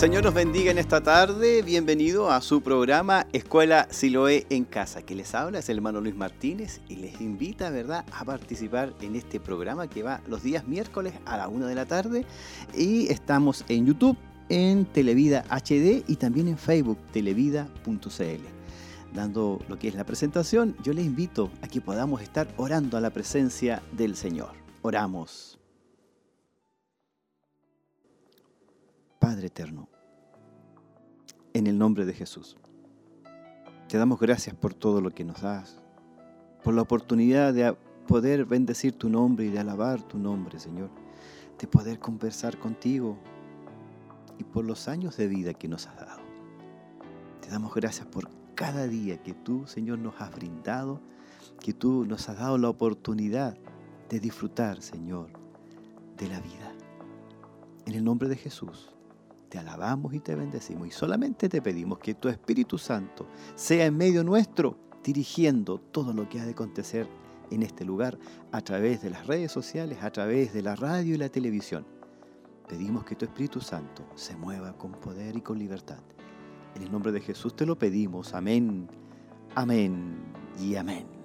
Señor nos bendiga en esta tarde. Bienvenido a su programa Escuela Siloé en Casa. Que les habla es el hermano Luis Martínez y les invita, ¿verdad?, a participar en este programa que va los días miércoles a la una de la tarde. Y estamos en YouTube, en Televida HD y también en Facebook, televida.cl. Dando lo que es la presentación, yo les invito a que podamos estar orando a la presencia del Señor. Oramos. Padre eterno, en el nombre de Jesús, te damos gracias por todo lo que nos das, por la oportunidad de poder bendecir tu nombre y de alabar tu nombre, Señor, de poder conversar contigo y por los años de vida que nos has dado. Te damos gracias por cada día que tú, Señor, nos has brindado, que tú nos has dado la oportunidad de disfrutar, Señor, de la vida. En el nombre de Jesús te alabamos y te bendecimos y solamente te pedimos que tu Espíritu Santo sea en medio nuestro, dirigiendo todo lo que ha de acontecer en este lugar a través de las redes sociales, a través de la radio y la televisión. Pedimos que tu Espíritu Santo se mueva con poder y con libertad. En el nombre de Jesús te lo pedimos. Amén, amén y amén.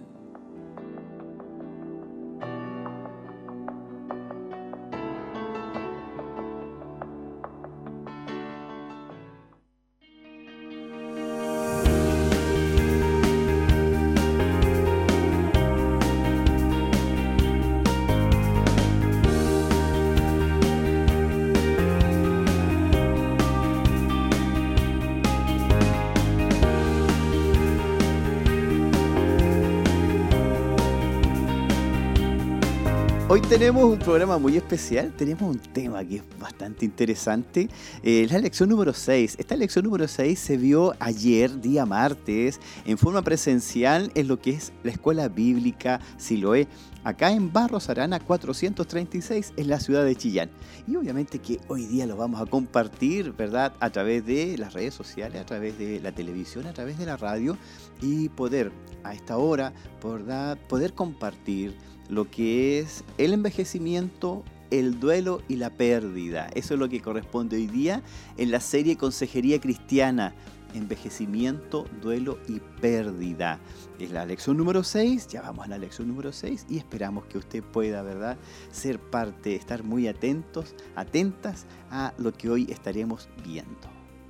Tenemos un programa muy especial, tenemos un tema que es bastante interesante, eh, la lección número 6. Esta lección número 6 se vio ayer, día martes, en forma presencial en lo que es la escuela bíblica Siloé, acá en Barros Arana 436, en la ciudad de Chillán. Y obviamente que hoy día lo vamos a compartir, ¿verdad? A través de las redes sociales, a través de la televisión, a través de la radio y poder a esta hora, ¿verdad? Poder compartir lo que es el envejecimiento, el duelo y la pérdida. Eso es lo que corresponde hoy día en la serie Consejería Cristiana. Envejecimiento, duelo y pérdida. Es la lección número 6, ya vamos a la lección número 6 y esperamos que usted pueda, ¿verdad?, ser parte, estar muy atentos, atentas a lo que hoy estaremos viendo.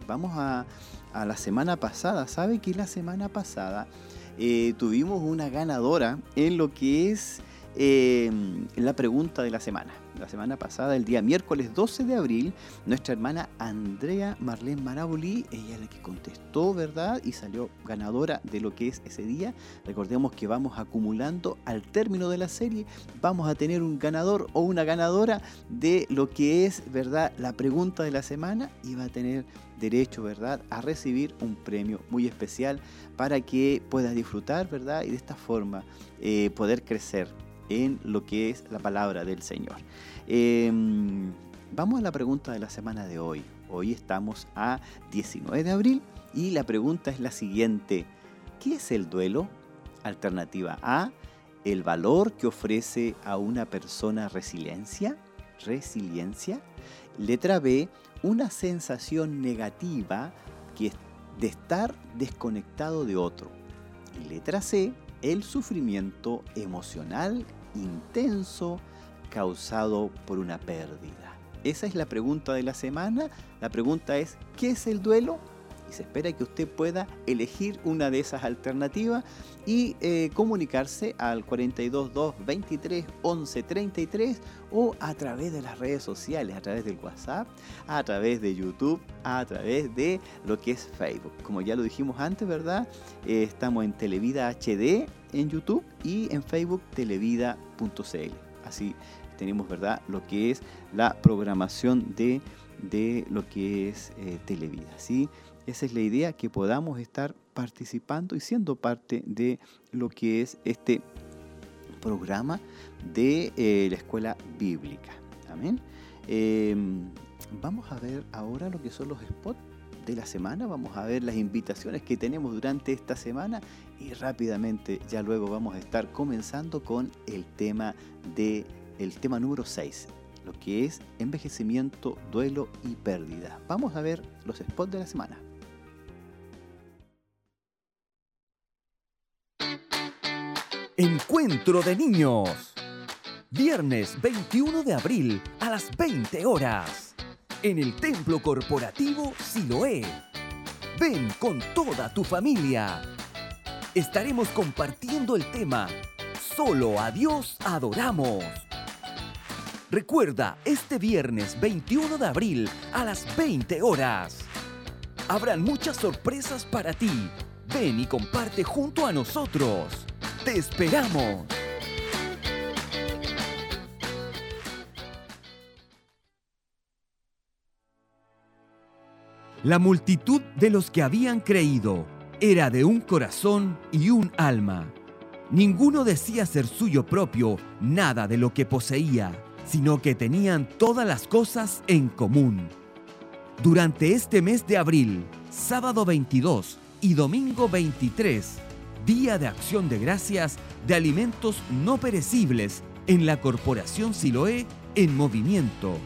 Vamos a, a la semana pasada. ¿Sabe que la semana pasada eh, tuvimos una ganadora en lo que es en la pregunta de la semana. La semana pasada, el día miércoles 12 de abril, nuestra hermana Andrea Marlene Maraboli, ella es la que contestó, ¿verdad? Y salió ganadora de lo que es ese día. Recordemos que vamos acumulando al término de la serie, vamos a tener un ganador o una ganadora de lo que es, ¿verdad? La pregunta de la semana y va a tener derecho, ¿verdad?, a recibir un premio muy especial para que pueda disfrutar, ¿verdad? Y de esta forma eh, poder crecer en lo que es la palabra del Señor. Em, vamos a la pregunta de la semana de hoy. Hoy estamos a 19 de abril y la pregunta es la siguiente. ¿Qué es el duelo? Alternativa A, el valor que ofrece a una persona resiliencia. Resiliencia. Letra B, una sensación negativa que de estar desconectado de otro. Y letra C, el sufrimiento emocional intenso causado por una pérdida. Esa es la pregunta de la semana. La pregunta es, ¿qué es el duelo? y se espera que usted pueda elegir una de esas alternativas y eh, comunicarse al 422 23 11 33 o a través de las redes sociales, a través del WhatsApp, a través de YouTube, a través de lo que es Facebook. Como ya lo dijimos antes, ¿verdad? Eh, estamos en Televida HD en YouTube y en Facebook televida.cl. Así tenemos, ¿verdad? Lo que es la programación de, de lo que es eh, Televida. ¿sí? Esa es la idea, que podamos estar participando y siendo parte de lo que es este programa de eh, la escuela bíblica. Amén. Em, vamos a ver ahora lo que son los spots de la semana, vamos a ver las invitaciones que tenemos durante esta semana y rápidamente ya luego vamos a estar comenzando con el tema de el tema número 6, lo que es envejecimiento, duelo y pérdida. Vamos a ver los spots de la semana. Encuentro de niños. Viernes 21 de abril a las 20 horas. En el Templo Corporativo Siloé. Ven con toda tu familia. Estaremos compartiendo el tema Solo a Dios adoramos. Recuerda, este viernes 21 de abril a las 20 horas. Habrán muchas sorpresas para ti. Ven y comparte junto a nosotros. ¡Te esperamos! La multitud de los que habían creído era de un corazón y un alma. Ninguno decía ser suyo propio nada de lo que poseía, sino que tenían todas las cosas en común. Durante este mes de abril, sábado 22 y domingo 23, Día de Acción de Gracias de Alimentos No Perecibles en la Corporación Siloé en Movimiento.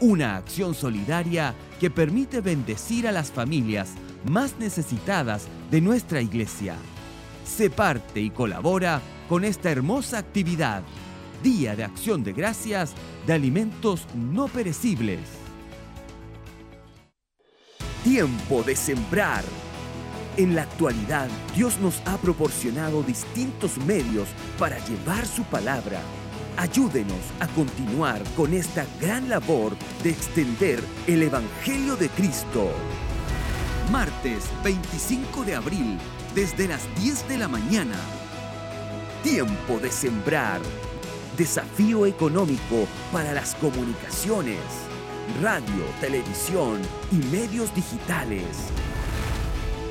Una acción solidaria que permite bendecir a las familias más necesitadas de nuestra iglesia. Se parte y colabora con esta hermosa actividad. Día de Acción de Gracias de Alimentos No Perecibles. Tiempo de sembrar en la actualidad, Dios nos ha proporcionado distintos medios para llevar su palabra. Ayúdenos a continuar con esta gran labor de extender el Evangelio de Cristo. Martes 25 de abril, desde las 10 de la mañana. Tiempo de sembrar. Desafío económico para las comunicaciones, radio, televisión y medios digitales.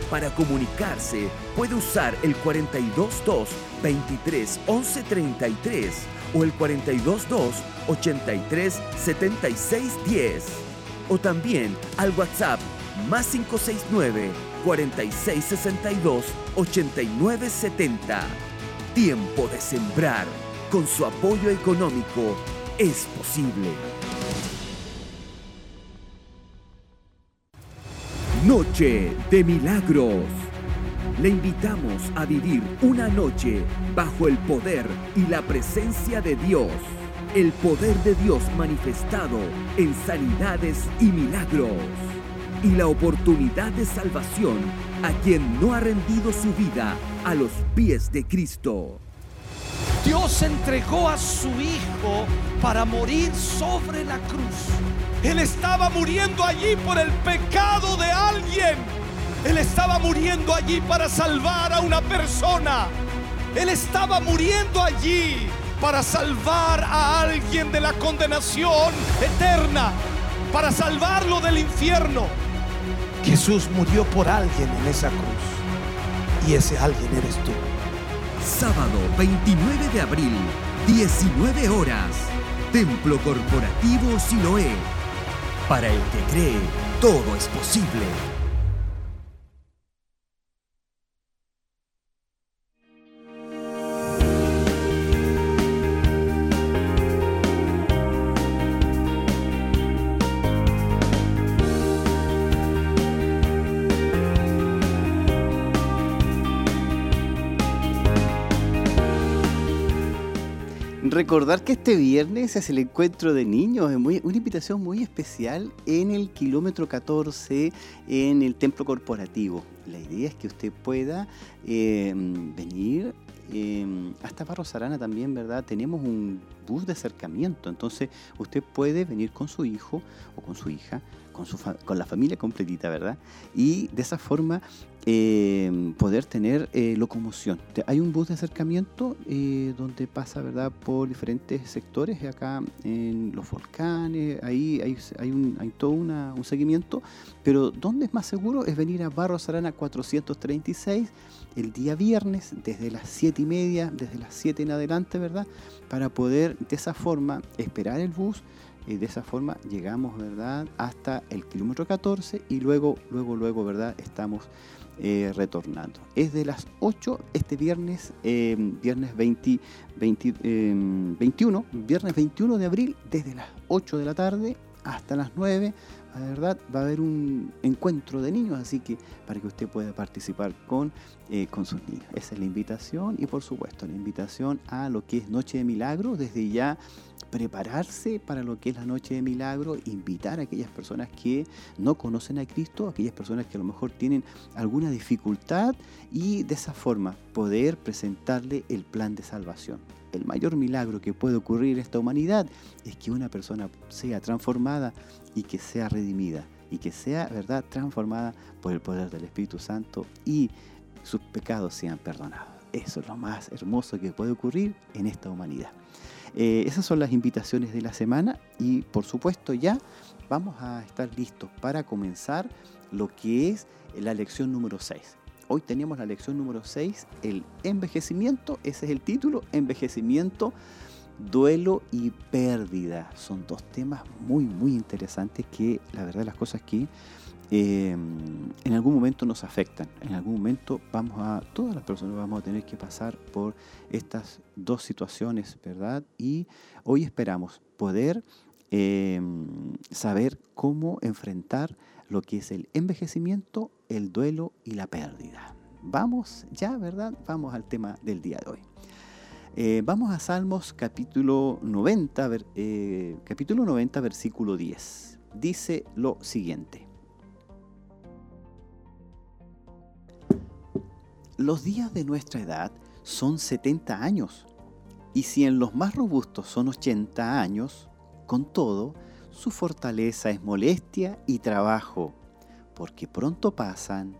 Para comunicarse puede usar el 422 23 11 33 o el 422 83 76 10 o también al WhatsApp más 569 46 62 89 70. Tiempo de sembrar. Con su apoyo económico es posible. Noche de Milagros. Le invitamos a vivir una noche bajo el poder y la presencia de Dios. El poder de Dios manifestado en sanidades y milagros. Y la oportunidad de salvación a quien no ha rendido su vida a los pies de Cristo. Dios entregó a su Hijo para morir sobre la cruz. Él estaba muriendo allí por el pecado de alguien. Él estaba muriendo allí para salvar a una persona. Él estaba muriendo allí para salvar a alguien de la condenación eterna, para salvarlo del infierno. Jesús murió por alguien en esa cruz. Y ese alguien eres tú. Sábado 29 de abril, 19 horas. Templo Corporativo Siloé. Para el que cree, todo es posible. Recordar que este viernes es el encuentro de niños, es muy, una invitación muy especial en el kilómetro 14 en el templo corporativo. La idea es que usted pueda eh, venir eh, hasta Barros Arana también, ¿verdad? Tenemos un bus de acercamiento, entonces usted puede venir con su hijo o con su hija, con, su con la familia completita, ¿verdad? Y de esa forma eh, poder tener eh, locomoción. Hay un bus de acercamiento eh, donde pasa ¿verdad? por diferentes sectores, acá en los volcanes, ahí hay, hay, un, hay todo una, un seguimiento, pero donde es más seguro es venir a Barros Arana 436 el día viernes desde las 7 y media, desde las 7 en adelante, ¿verdad? Para poder de esa forma esperar el bus y de esa forma llegamos, ¿verdad? Hasta el kilómetro 14 y luego, luego, luego, ¿verdad? Estamos eh, retornando. Es de las 8 este viernes, eh, viernes 20, 21, viernes 21 de abril, desde las 8 de la tarde hasta las 9 la verdad va a haber un encuentro de niños, así que para que usted pueda participar con, eh, con sus niños. Esa es la invitación y por supuesto la invitación a lo que es Noche de Milagro, desde ya prepararse para lo que es la Noche de Milagro, invitar a aquellas personas que no conocen a Cristo, aquellas personas que a lo mejor tienen alguna dificultad y de esa forma poder presentarle el plan de salvación el mayor milagro que puede ocurrir en esta humanidad es que una persona sea transformada y que sea redimida y que sea, ¿verdad?, transformada por el poder del Espíritu Santo y sus pecados sean perdonados. Eso es lo más hermoso que puede ocurrir en esta humanidad. Eh, esas son las invitaciones de la semana y por supuesto ya vamos a estar listos para comenzar lo que es la lección número 6. Hoy tenemos la lección número 6, el envejecimiento, ese es el título, envejecimiento, duelo y pérdida. Son dos temas muy, muy interesantes que la verdad las cosas que eh, en algún momento nos afectan. En algún momento vamos a, todas las personas vamos a tener que pasar por estas dos situaciones, ¿verdad? Y hoy esperamos poder eh, saber cómo enfrentar lo que es el envejecimiento, el duelo y la pérdida. Vamos ya, ¿verdad? Vamos al tema del día de hoy. Eh, vamos a Salmos capítulo 90, eh, capítulo 90, versículo 10. Dice lo siguiente. Los días de nuestra edad son 70 años, y si en los más robustos son 80 años, con todo, su fortaleza es molestia y trabajo, porque pronto pasan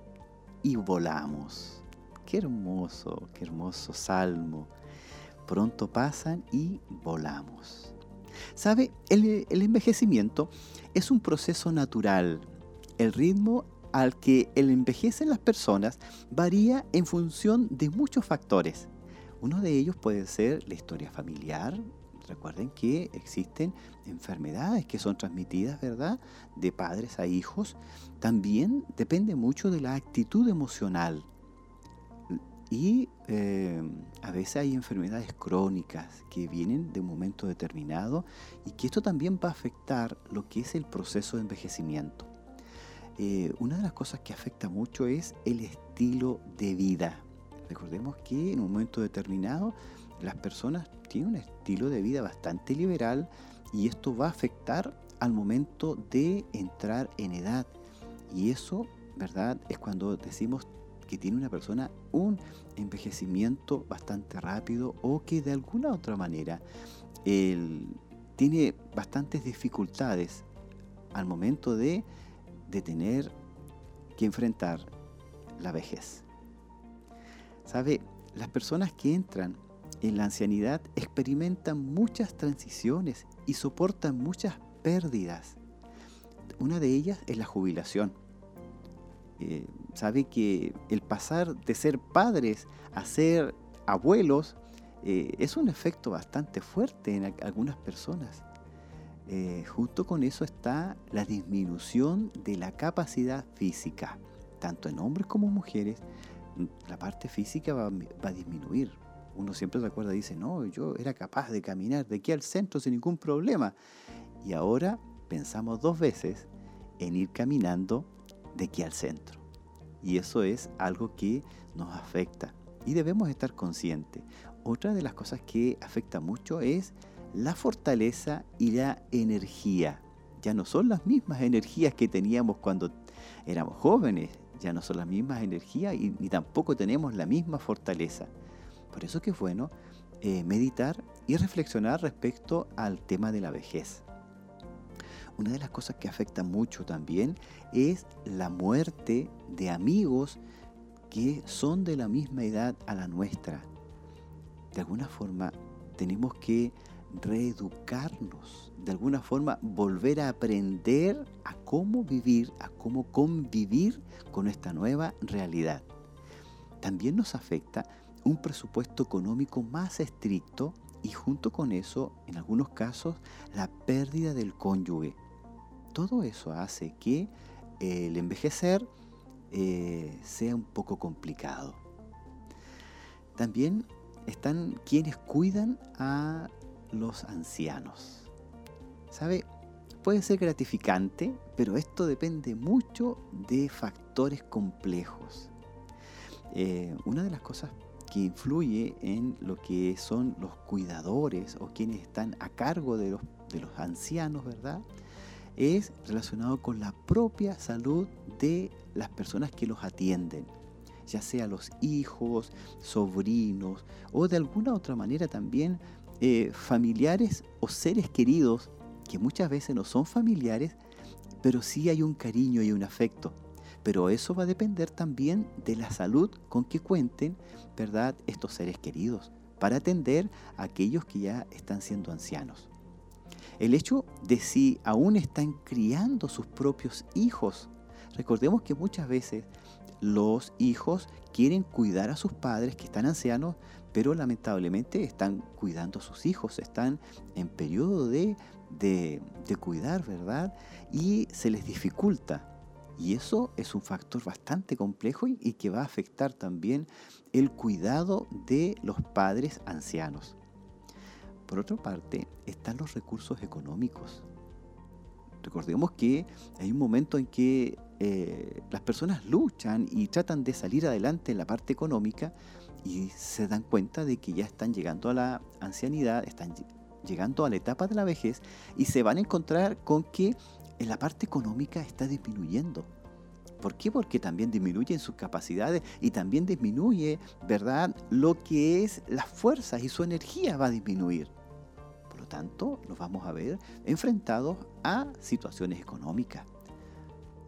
y volamos. Qué hermoso, qué hermoso salmo. Pronto pasan y volamos. ¿Sabe? El, el, envejecimiento es un proceso natural. El ritmo al que el envejecen las personas varía en función de muchos factores. Uno de ellos puede ser la historia familiar, Recuerden que existen enfermedades que son transmitidas, ¿verdad? De padres a hijos. También depende mucho de la actitud emocional. Y eh, a veces hay enfermedades crónicas que vienen de un momento determinado y que esto también va a afectar lo que es el proceso de envejecimiento. Eh, una de las cosas que afecta mucho es el estilo de vida. Recordemos que en un momento determinado las personas tienen un estilo de vida bastante liberal y esto va a afectar al momento de entrar en edad. Y eso, ¿verdad? Es cuando decimos que tiene una persona un envejecimiento bastante rápido o que de alguna otra manera tiene bastantes dificultades al momento de, de tener que enfrentar la vejez. ¿Sabe? Las personas que entran en la ancianidad experimentan muchas transiciones y soportan muchas pérdidas. Una de ellas es la jubilación. Eh, sabe que el pasar de ser padres a ser abuelos eh, es un efecto bastante fuerte en algunas personas. Eh, junto con eso está la disminución de la capacidad física, tanto en hombres como mujeres. La parte física va a disminuir, uno siempre se acuerda y dice, no, yo era capaz de caminar de aquí al centro sin ningún problema. Y ahora pensamos dos veces en ir caminando de aquí al centro. Y eso es algo que nos afecta y debemos estar conscientes. Otra de las cosas que afecta mucho es la fortaleza y la energía. Ya no son las mismas energías que teníamos cuando éramos jóvenes, ya no son las mismas energías y ni tampoco tenemos la misma fortaleza. Por eso que es bueno eh, meditar y reflexionar respecto al tema de la vejez. Una de las cosas que afecta mucho también es la muerte de amigos que son de la misma edad a la nuestra. De alguna forma tenemos que reeducarnos, de alguna forma volver a aprender a cómo vivir, a cómo convivir con esta nueva realidad. También nos afecta un presupuesto económico más estricto y junto con eso, en algunos casos, la pérdida del cónyuge. Todo eso hace que el envejecer eh, sea un poco complicado. También están quienes cuidan a los ancianos. ¿Sabe? Puede ser gratificante, pero esto depende mucho de factores complejos. Eh, una de las cosas que influye en lo que son los cuidadores o quienes están a cargo de los, de los ancianos, ¿verdad? Es relacionado con la propia salud de las personas que los atienden, ya sea los hijos, sobrinos o de alguna otra manera también eh, familiares o seres queridos que muchas veces no son familiares, pero sí hay un cariño y un afecto. Pero eso va a depender también de la salud con que cuenten, ¿verdad?, estos seres queridos, para atender a aquellos que ya están siendo ancianos. El hecho de si aún están criando sus propios hijos. Recordemos que muchas veces los hijos quieren cuidar a sus padres que están ancianos, pero lamentablemente están cuidando a sus hijos, están en periodo de, de, cuidar, ¿verdad? Y se les dificulta. Y eso es un factor bastante complejo y, y que va a afectar también el cuidado de los padres ancianos. Por otra parte, están los recursos económicos. Recordemos que hay un momento en que eh, las personas luchan y tratan de salir adelante en la parte económica y se dan cuenta de que ya están llegando a la ancianidad, están llegando a la etapa de la vejez y se van a encontrar con que en la parte económica está disminuyendo. ¿Por qué? Porque también disminuyen sus capacidades y también disminuye, ¿verdad?, lo que es las fuerzas y su energía va a disminuir. Por lo tanto, nos vamos a ver enfrentados a situaciones económicas.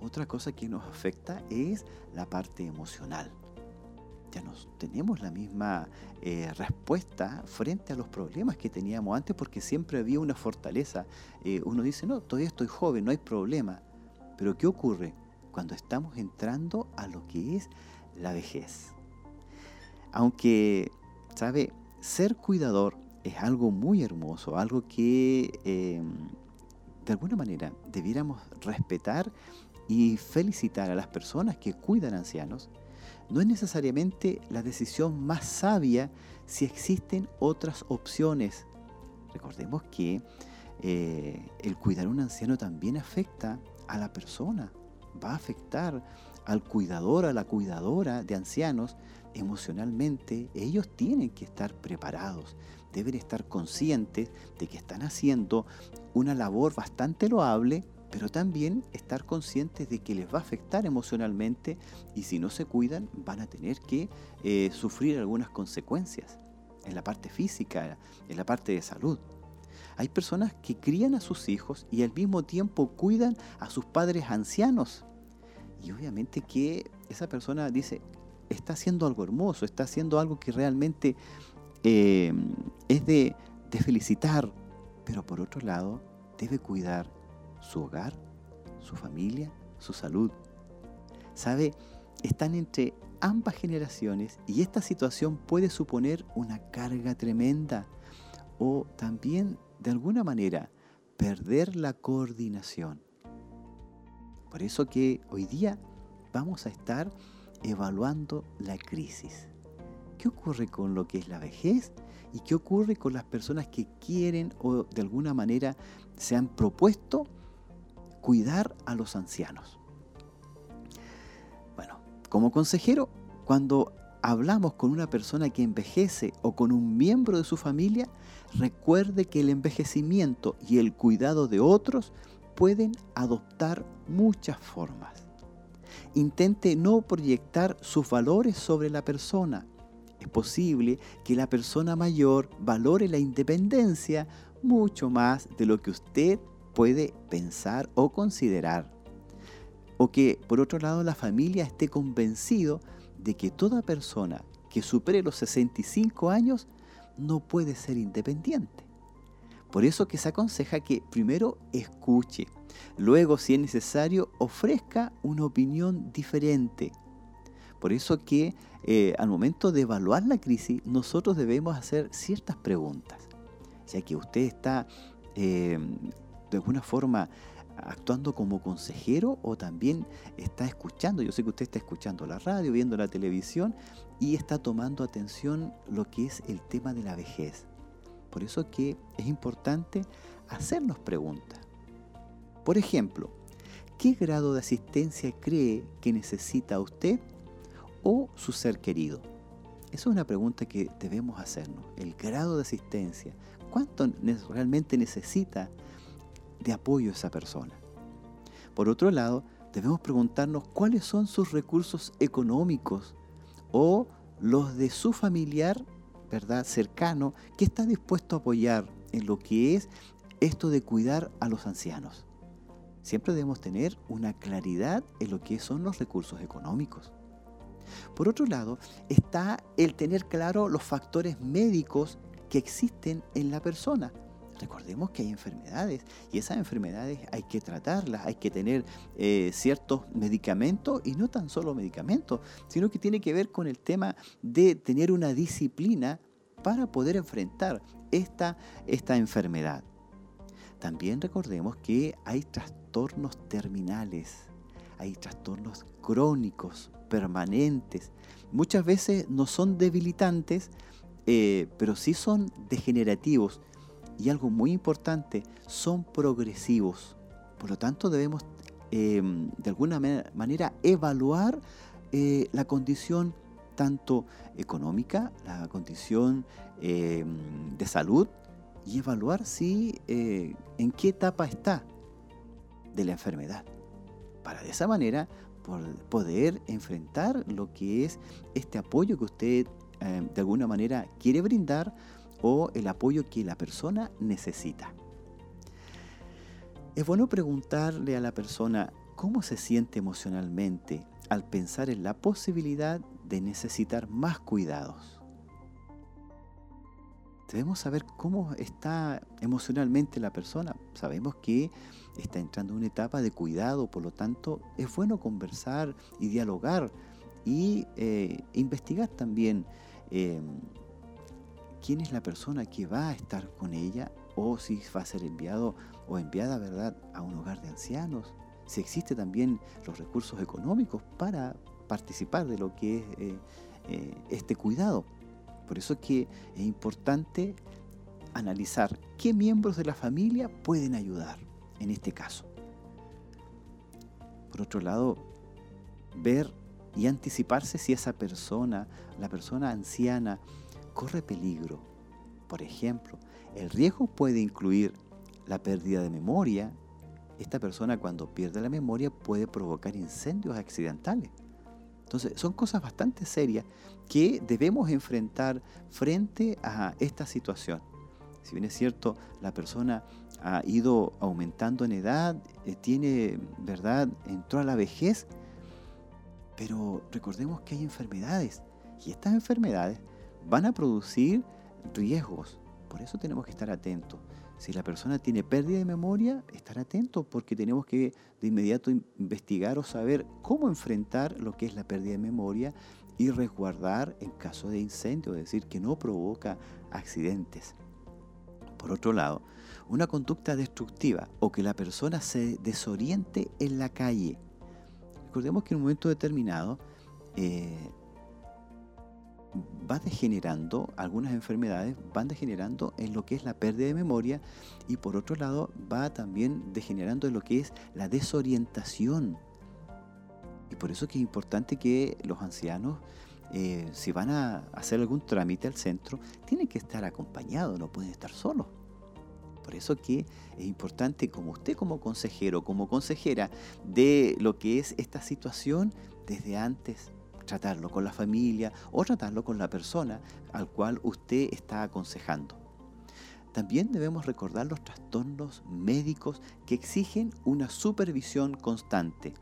Otra cosa que nos afecta es la parte emocional. Ya no tenemos la misma eh, respuesta frente a los problemas que teníamos antes porque siempre había una fortaleza. Eh, uno dice, no, todavía estoy joven, no hay problema. Pero ¿qué ocurre cuando estamos entrando a lo que es la vejez? Aunque, ¿sabe? Ser cuidador es algo muy hermoso, algo que em, de alguna manera debiéramos respetar y felicitar a las personas que cuidan ancianos, no es necesariamente la decisión más sabia si existen otras opciones. Recordemos que eh, el cuidar a un anciano también afecta a la persona, va a afectar al cuidador, a la cuidadora de ancianos emocionalmente. Ellos tienen que estar preparados, deben estar conscientes de que están haciendo una labor bastante loable pero también estar conscientes de que les va a afectar emocionalmente y si no se cuidan van a tener que eh, sufrir algunas consecuencias en la parte física, en la parte de salud. Hay personas que crían a sus hijos y al mismo tiempo cuidan a sus padres ancianos. Y obviamente que esa persona dice, está haciendo algo hermoso, está haciendo algo que realmente eh, es de, de felicitar, pero por otro lado debe cuidar su hogar, su familia, su salud. ¿Sabe? Están entre ambas generaciones y esta situación puede suponer una carga tremenda o también, de alguna manera, perder la coordinación. Por eso que hoy día vamos a estar evaluando la crisis. ¿Qué ocurre con lo que es la vejez? ¿Y qué ocurre con las personas que quieren o de alguna manera se han propuesto cuidar a los ancianos. Bueno, como consejero, cuando hablamos con una persona que envejece o con un miembro de su familia, recuerde que el envejecimiento y el cuidado de otros pueden adoptar muchas formas. Intente no proyectar sus valores sobre la persona. Es posible que la persona mayor valore la independencia mucho más de lo que usted puede pensar o considerar. O que, por otro lado, la familia esté convencido de que toda persona que supere los 65 años no puede ser independiente. Por eso que se aconseja que primero escuche, luego si es necesario ofrezca una opinión diferente. Por eso que eh, al momento de evaluar la crisis nosotros debemos hacer ciertas preguntas, ya que usted está eh, de alguna forma actuando como consejero o también está escuchando, yo sé que usted está escuchando la radio, viendo la televisión y está tomando atención lo que es el tema de la vejez. Por eso que es importante hacernos preguntas. Por ejemplo, ¿qué grado de asistencia cree que necesita usted o su ser querido? Esa es una pregunta que debemos hacernos. El grado de asistencia. ¿Cuánto realmente necesita de apoyo esa persona? Por otro lado, debemos preguntarnos cuáles son sus recursos económicos o los de su familiar, ¿verdad?, cercano, que está dispuesto a apoyar en lo que es esto de cuidar a los ancianos. Siempre debemos tener una claridad en lo que son los recursos económicos. Por otro lado, está el tener claro los factores médicos que existen en la persona. Recordemos que hay enfermedades y esas enfermedades hay que tratarlas, hay que tener eh, ciertos medicamentos y no tan solo medicamentos, sino que tiene que ver con el tema de tener una disciplina para poder enfrentar esta, esta enfermedad. También recordemos que hay trastornos terminales, hay trastornos crónicos, permanentes. Muchas veces no son debilitantes, eh, pero sí son degenerativos. Y algo muy importante, son progresivos. Por lo tanto, debemos em, de alguna manera evaluar eh, la condición tanto económica, la condición em, de salud y evaluar si eh, en qué etapa está de la enfermedad. Para de esa manera poder enfrentar lo que es este apoyo que usted eh, de alguna manera quiere brindar o el apoyo que la persona necesita. Es bueno preguntarle a la persona cómo se siente emocionalmente al pensar en la posibilidad de necesitar más cuidados. Debemos saber cómo está emocionalmente la persona. Sabemos que está entrando en una etapa de cuidado, por lo tanto es bueno conversar y dialogar y eh, investigar también eh, quién es la persona que va a estar con ella o si va a ser enviado o enviada ¿verdad? a un hogar de ancianos, si existe también los recursos económicos para participar de lo que es eh, este cuidado. Por eso es que es importante analizar qué miembros de la familia pueden ayudar en este caso. Por otro lado, ver y anticiparse si esa persona, la persona anciana, corre peligro. Por ejemplo, el riesgo puede incluir la pérdida de memoria. Esta persona cuando pierde la memoria puede provocar incendios accidentales. Entonces, son cosas bastante serias que debemos enfrentar frente a esta situación. Si bien es cierto, la persona ha ido aumentando en edad, eh, tiene, ¿verdad?, entró a la vejez, pero recordemos que hay enfermedades y estas enfermedades van a producir riesgos. Por eso tenemos que estar atentos. Si la persona tiene pérdida de memoria, estar atento porque tenemos que de inmediato investigar o saber cómo enfrentar lo que es la pérdida de memoria y resguardar en caso de incendio, es decir, que no provoca accidentes. Por otro lado, una conducta destructiva o que la persona se desoriente en la calle. Recordemos que en un momento determinado eh, va degenerando, algunas enfermedades van degenerando en lo que es la pérdida de memoria y por otro lado va también degenerando en lo que es la desorientación. Y por eso es que es importante que los ancianos, eh, si van a hacer algún trámite al centro, tienen que estar acompañados, no pueden estar solos. Por eso que es importante como usted como consejero, como consejera de lo que es esta situación, desde antes tratarlo con la familia o tratarlo con la persona al cual usted está aconsejando. También debemos recordar los trastornos médicos que exigen una supervisión constante.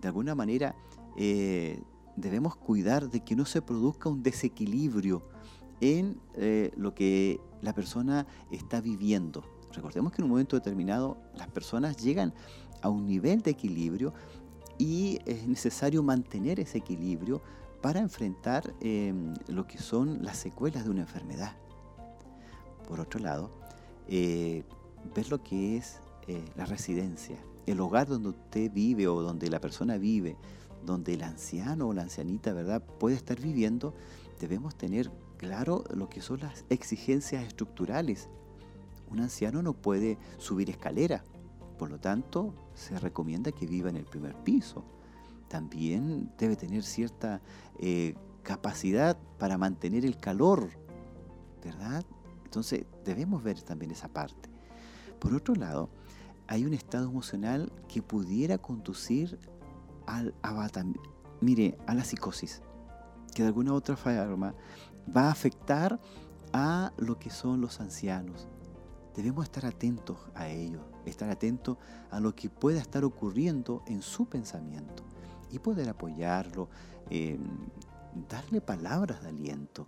De alguna manera eh, debemos cuidar de que no se produzca un desequilibrio en eh, lo que la persona está viviendo. Recordemos que en un momento determinado las personas llegan a un nivel de equilibrio y es necesario mantener ese equilibrio para enfrentar em, lo que son las secuelas de una enfermedad. Por otro lado, eh, ver lo que es eh, la residencia, el hogar donde usted vive o donde la persona vive, donde el anciano o la ancianita, ¿verdad?, puede estar viviendo, debemos tener claro lo que son las exigencias estructurales. Un anciano no puede subir escalera, por lo tanto, se recomienda que viva en el primer piso. También debe tener cierta eh, capacidad para mantener el calor, ¿verdad? Entonces debemos ver también esa parte. Por otro lado, hay un estado emocional que pudiera conducir al mire, a la psicosis, que de alguna u otra forma va a afectar a lo que son los ancianos. Debemos estar atentos a ello, estar atentos a lo que pueda estar ocurriendo en su pensamiento y poder apoyarlo, em, darle palabras de aliento,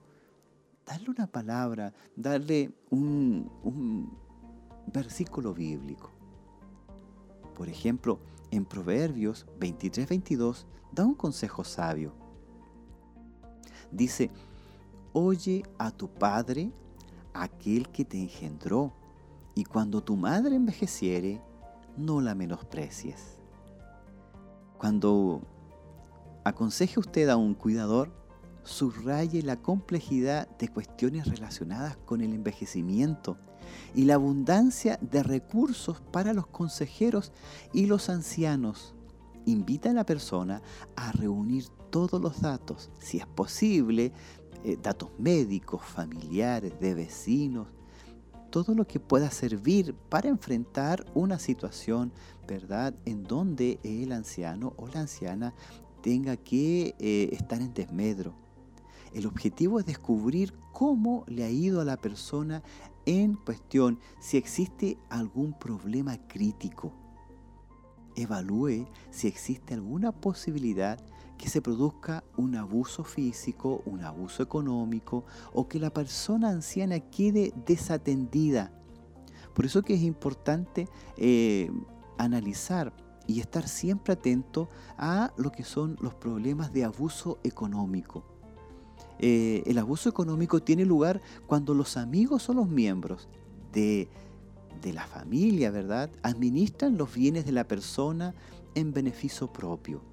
darle una palabra, darle un, un versículo bíblico. Por ejemplo, en Proverbios 23-22 da un consejo sabio. Dice, oye a tu padre, aquel que te engendró, y cuando tu madre envejeciere, no la menosprecies. Cuando aconseje usted a un cuidador, subraye la complejidad de cuestiones relacionadas con el envejecimiento y la abundancia de recursos para los consejeros y los ancianos. Invita a la persona a reunir todos los datos, si es posible, eh, datos médicos, familiares, de vecinos, todo lo que pueda servir para enfrentar una situación, ¿verdad?, en donde el anciano o la anciana tenga que eh, estar en desmedro. El objetivo es descubrir cómo le ha ido a la persona en cuestión, si existe algún problema crítico. Evalúe si existe alguna posibilidad que se produzca un abuso físico, un abuso económico o que la persona anciana quede desatendida. Por eso que es importante eh, analizar y estar siempre atento a lo que son los problemas de abuso económico. Eh, el abuso económico tiene lugar cuando los amigos o los miembros de, la familia, ¿verdad?, administran los bienes de la persona en beneficio propio.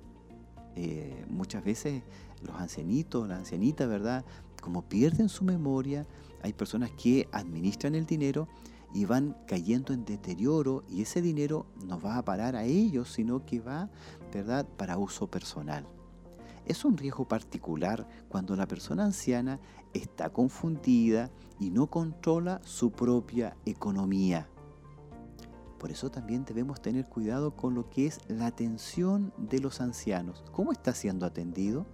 Eh, muchas veces los ancianitos, la ancianita, ¿verdad?, como pierden su memoria, hay personas que administran el dinero y van cayendo en deterioro y ese dinero no va a parar a ellos, sino que va, ¿verdad?, para uso personal. Es un riesgo particular cuando la persona anciana está confundida y no controla su propia economía. Por eso también debemos tener cuidado con lo que es la atención de los ancianos. ¿Cómo está siendo atendido?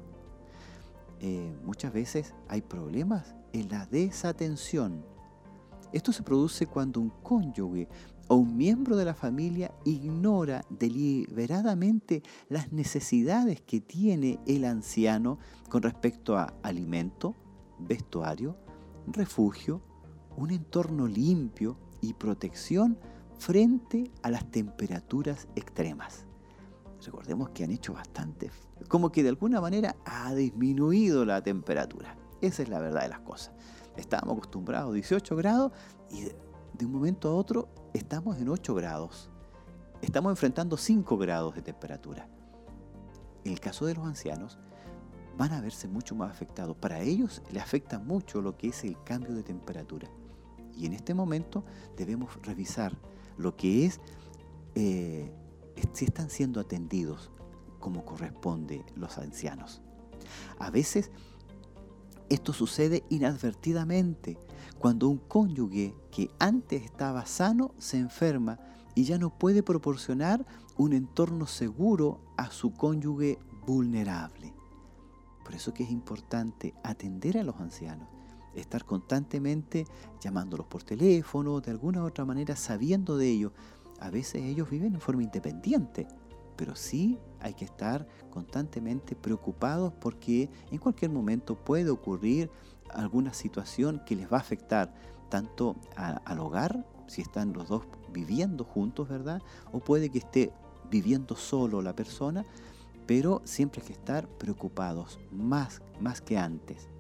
Eh, muchas veces hay problemas en la desatención. Esto se produce cuando un cónyuge o un miembro de la familia ignora deliberadamente las necesidades que tiene el anciano con respecto a alimento, vestuario, refugio, un entorno limpio y protección frente a las temperaturas extremas. Recordemos que han hecho bastante, como que de alguna manera ha disminuido la temperatura. Esa es la verdad de las cosas. Estábamos acostumbrados a 18 grados y de un momento a otro estamos en 8 grados. Estamos enfrentando 5 grados de temperatura. En el caso de los ancianos, van a verse mucho más afectados. Para ellos le afecta mucho lo que es el cambio de temperatura. Y en este momento debemos revisar lo que es eh, si están siendo atendidos como corresponde los ancianos. A veces esto sucede inadvertidamente cuando un cónyuge que antes estaba sano se enferma y ya no puede proporcionar un entorno seguro a su cónyuge vulnerable. Por eso que es importante atender a los ancianos, estar constantemente llamándolos por teléfono, de alguna u otra manera sabiendo de ellos. A veces ellos viven en forma independiente, pero sí hay que estar constantemente preocupados porque en cualquier momento puede ocurrir alguna situación que les va a afectar tanto al hogar, si están los dos viviendo juntos, ¿verdad? O puede que esté viviendo solo la persona, pero siempre hay que estar preocupados, más, más que antes.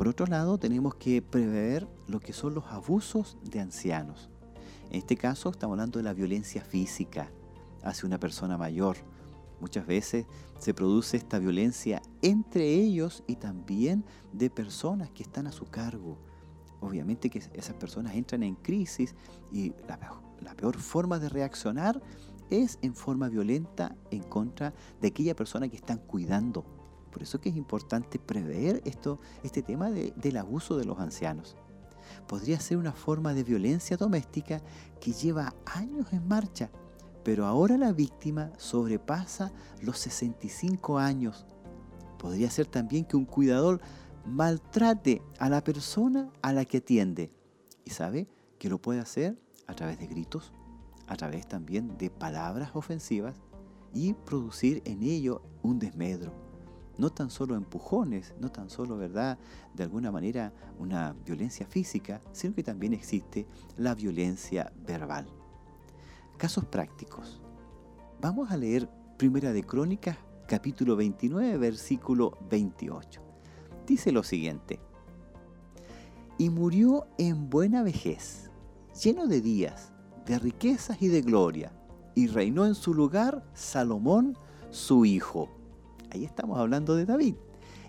Por otro lado, tenemos que prever lo que son los abusos de ancianos. En este caso estamos hablando de la violencia física hacia una persona mayor. Muchas veces se produce esta violencia entre ellos y también de personas que están a su cargo. Obviamente que esas personas entran en crisis y la, peor forma de reaccionar es en forma violenta en contra de aquella persona que están cuidando. Por eso que es importante prever esto, este tema del abuso de los ancianos. Podría ser una forma de violencia doméstica que lleva años en marcha pero ahora la víctima sobrepasa los 65 años. Podría ser también que un cuidador maltrate a la persona a la que atiende. Y sabe que lo puede hacer a través de gritos, a través también de palabras ofensivas y producir en ello un desmedro. No tan solo empujones, no tan solo, ¿verdad?, de alguna manera una violencia física, sino que también existe la violencia verbal. Casos prácticos. Vamos a leer Primera de Crónicas, capítulo 29, versículo 28. Dice lo siguiente. Y murió en buena vejez, lleno de días, de riquezas y de gloria, y reinó en su lugar Salomón, su hijo. Ahí estamos hablando de David.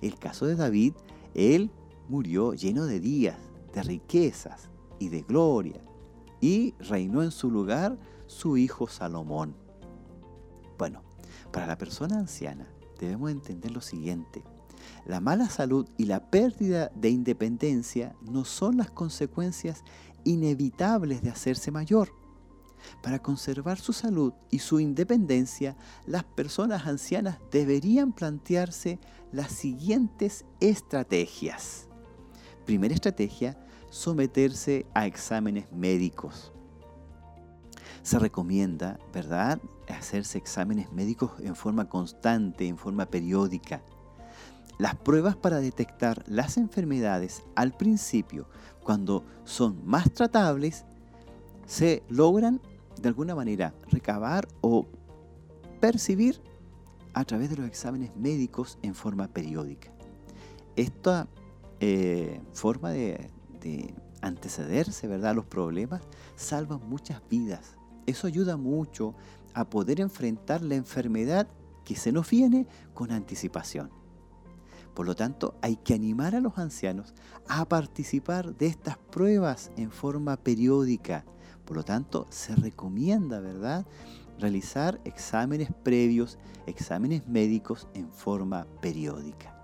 El caso de David, él murió lleno de días, de riquezas y de gloria, y reinó en su lugar su hijo Salomón. Bueno, para la persona anciana debemos entender lo siguiente. La mala salud y la pérdida de independencia no son las consecuencias inevitables de hacerse mayor. Para conservar su salud y su independencia, las personas ancianas deberían plantearse las siguientes estrategias. Primera estrategia, someterse a exámenes médicos se recomienda, ¿verdad?, hacerse exámenes médicos en forma constante, en forma periódica. Las pruebas para detectar las enfermedades al principio, cuando son más tratables, se logran de alguna manera recabar o percibir a través de los exámenes médicos en forma periódica. Esta eh, forma de, de antecederse ¿verdad? a los problemas salva muchas vidas. Eso ayuda mucho a poder enfrentar la enfermedad que se nos viene con anticipación. Por lo tanto, hay que animar a los ancianos a participar de estas pruebas en forma periódica. Por lo tanto, se recomienda, ¿verdad?, realizar exámenes previos, exámenes médicos en forma periódica.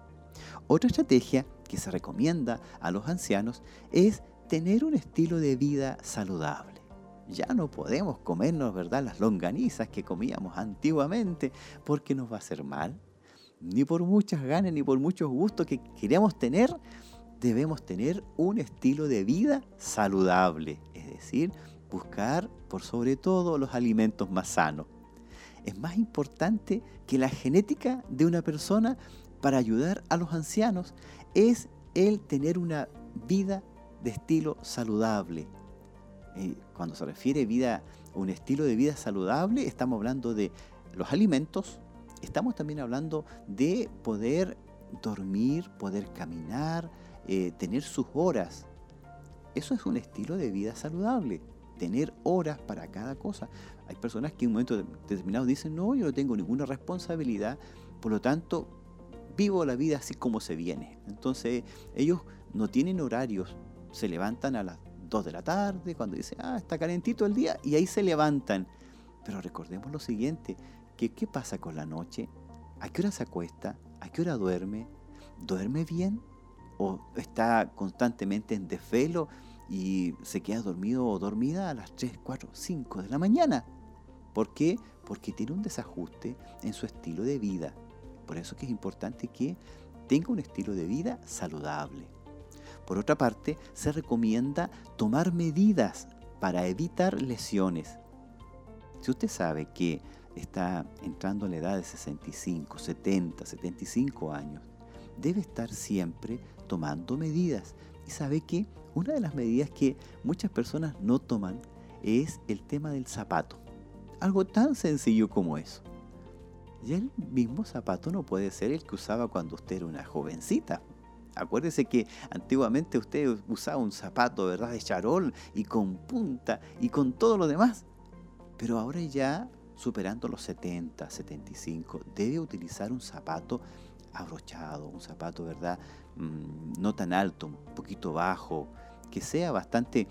Otra estrategia que se recomienda a los ancianos es tener un estilo de vida saludable ya no podemos comernos, ¿verdad?, las longanizas que comíamos antiguamente porque nos va a hacer mal. Ni por muchas ganas, ni por muchos gustos que queremos tener, debemos tener un estilo de vida saludable, es decir, buscar por sobre todo los alimentos más sanos. Es más importante que la genética de una persona para ayudar a los ancianos es el tener una vida de estilo saludable, eh, cuando se refiere vida, un estilo de vida saludable, estamos hablando de los alimentos, estamos también hablando de poder dormir, poder caminar, eh, tener sus horas. Eso es un estilo de vida saludable, tener horas para cada cosa. Hay personas que en un momento determinado dicen, no, yo no tengo ninguna responsabilidad, por lo tanto, vivo la vida así como se viene. Entonces, ellos no tienen horarios, se levantan a las 2 de la tarde, cuando dice, ah, está calentito el día, y ahí se levantan. Pero recordemos lo siguiente, que ¿qué pasa con la noche? ¿A qué hora se acuesta? ¿A qué hora duerme? ¿Duerme bien? ¿O está constantemente en desvelo y se queda dormido o dormida a las 3, 4, 5 de la mañana? ¿Por qué? Porque tiene un desajuste en su estilo de vida. Por eso es importante que tenga un estilo de vida saludable. Por otra parte, se recomienda tomar medidas para evitar lesiones. Si usted sabe que está entrando a la edad de 65, 70, 75 años, debe estar siempre tomando medidas. Y sabe que una de las medidas que muchas personas no toman es el tema del zapato. Algo tan sencillo como eso. Y el mismo zapato no puede ser el que usaba cuando usted era una jovencita. Acuérdese que antiguamente usted usaba un zapato, ¿verdad?, de charol y con punta y con todo lo demás. Pero ahora ya, superando los 70, 75, debe utilizar un zapato abrochado, un zapato, ¿verdad?, mm, no tan alto, un poquito bajo, que sea bastante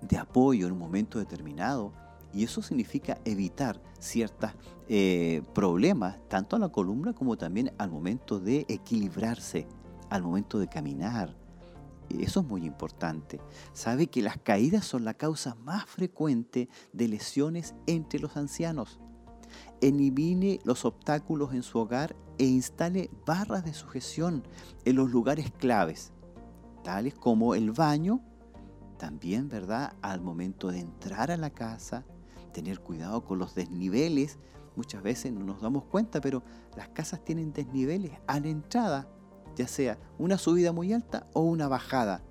de apoyo en un momento determinado. Y eso significa evitar ciertos eh, problemas, tanto a la columna como también al momento de equilibrarse, al momento de caminar. Eso es muy importante. Sabe que las caídas son la causa más frecuente de lesiones entre los ancianos. Elimine los obstáculos en su hogar e instale barras de sujeción en los lugares claves, como el baño, también, ¿verdad? Al momento de entrar a la casa, tener cuidado con los desniveles. Muchas veces no nos damos cuenta, pero las casas tienen desniveles a la entrada, ya sea una subida muy alta o una bajada.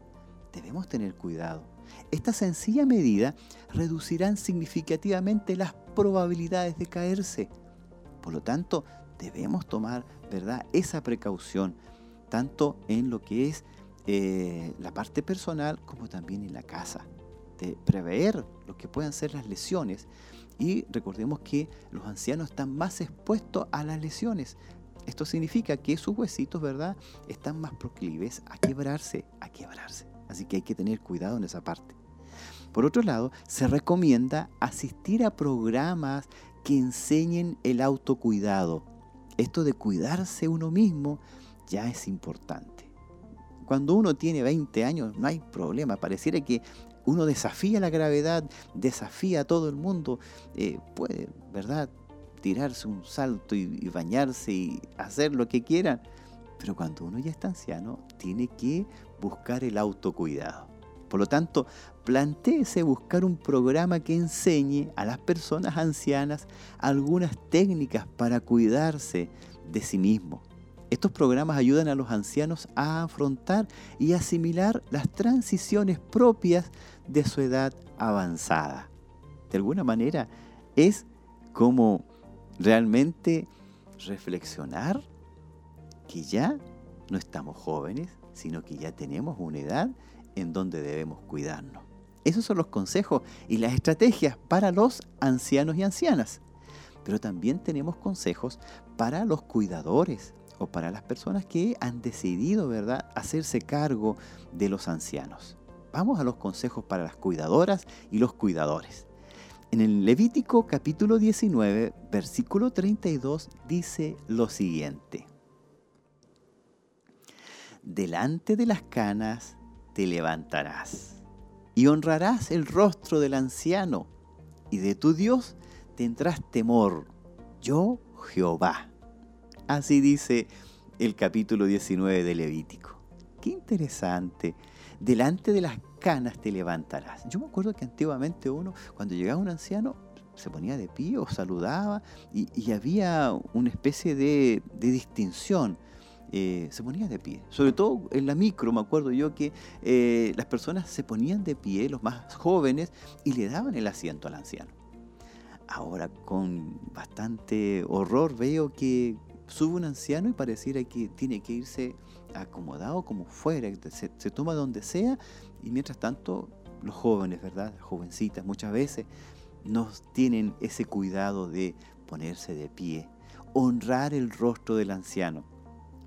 Debemos tener cuidado. Esta sencilla medida reducirán significativamente las probabilidades de caerse. Por lo tanto, debemos tomar ¿verdad? esa precaución, tanto en lo que es eh, la parte personal como también en la casa, de prever lo que puedan ser las lesiones. Y recordemos que los ancianos están más expuestos a las lesiones. Esto significa que sus huesitos, ¿verdad?, están más proclives a quebrarse, a quebrarse. Así que hay que tener cuidado en esa parte. Por otro lado, se recomienda asistir a programas que enseñen el autocuidado. Esto de cuidarse uno mismo ya es importante. Cuando uno tiene 20 años no hay problema, pareciera que uno desafía la gravedad, desafía a todo el mundo, eh, puede, ¿verdad? Tirarse un salto y, bañarse y hacer lo que quiera. Pero cuando uno ya está anciano, tiene que buscar el autocuidado. Por lo tanto, planteese buscar un programa que enseñe a las personas ancianas algunas técnicas para cuidarse de sí mismo. Estos programas ayudan a los ancianos a afrontar y asimilar las transiciones propias de su edad avanzada. De alguna manera es como realmente reflexionar que ya no estamos jóvenes, sino que ya tenemos una edad en donde debemos cuidarnos. Esos son los consejos y las estrategias para los ancianos y ancianas. Pero también tenemos consejos para los cuidadores, o para las personas que han decidido, ¿verdad?, hacerse cargo de los ancianos. Vamos a los consejos para las cuidadoras y los cuidadores. En el Levítico capítulo 19, versículo 32 dice lo siguiente. Delante de las canas te levantarás y honrarás el rostro del anciano y de tu Dios tendrás temor. Yo Jehová. Así dice el capítulo 19 de Levítico. Qué interesante. Delante de las canas te levantarás. Yo me acuerdo que antiguamente uno, cuando llegaba un anciano, se ponía de pie o saludaba y, había una especie de, distinción. Eh, se ponía de pie. Sobre todo en la micro, me acuerdo yo que eh, las personas se ponían de pie, los más jóvenes, y le daban el asiento al anciano. Ahora con bastante horror veo que sube un anciano y pareciera que tiene que irse acomodado como fuera, se, toma donde sea y mientras tanto los jóvenes, ¿verdad? jovencitas muchas veces no tienen ese cuidado de ponerse de pie, honrar el rostro del anciano.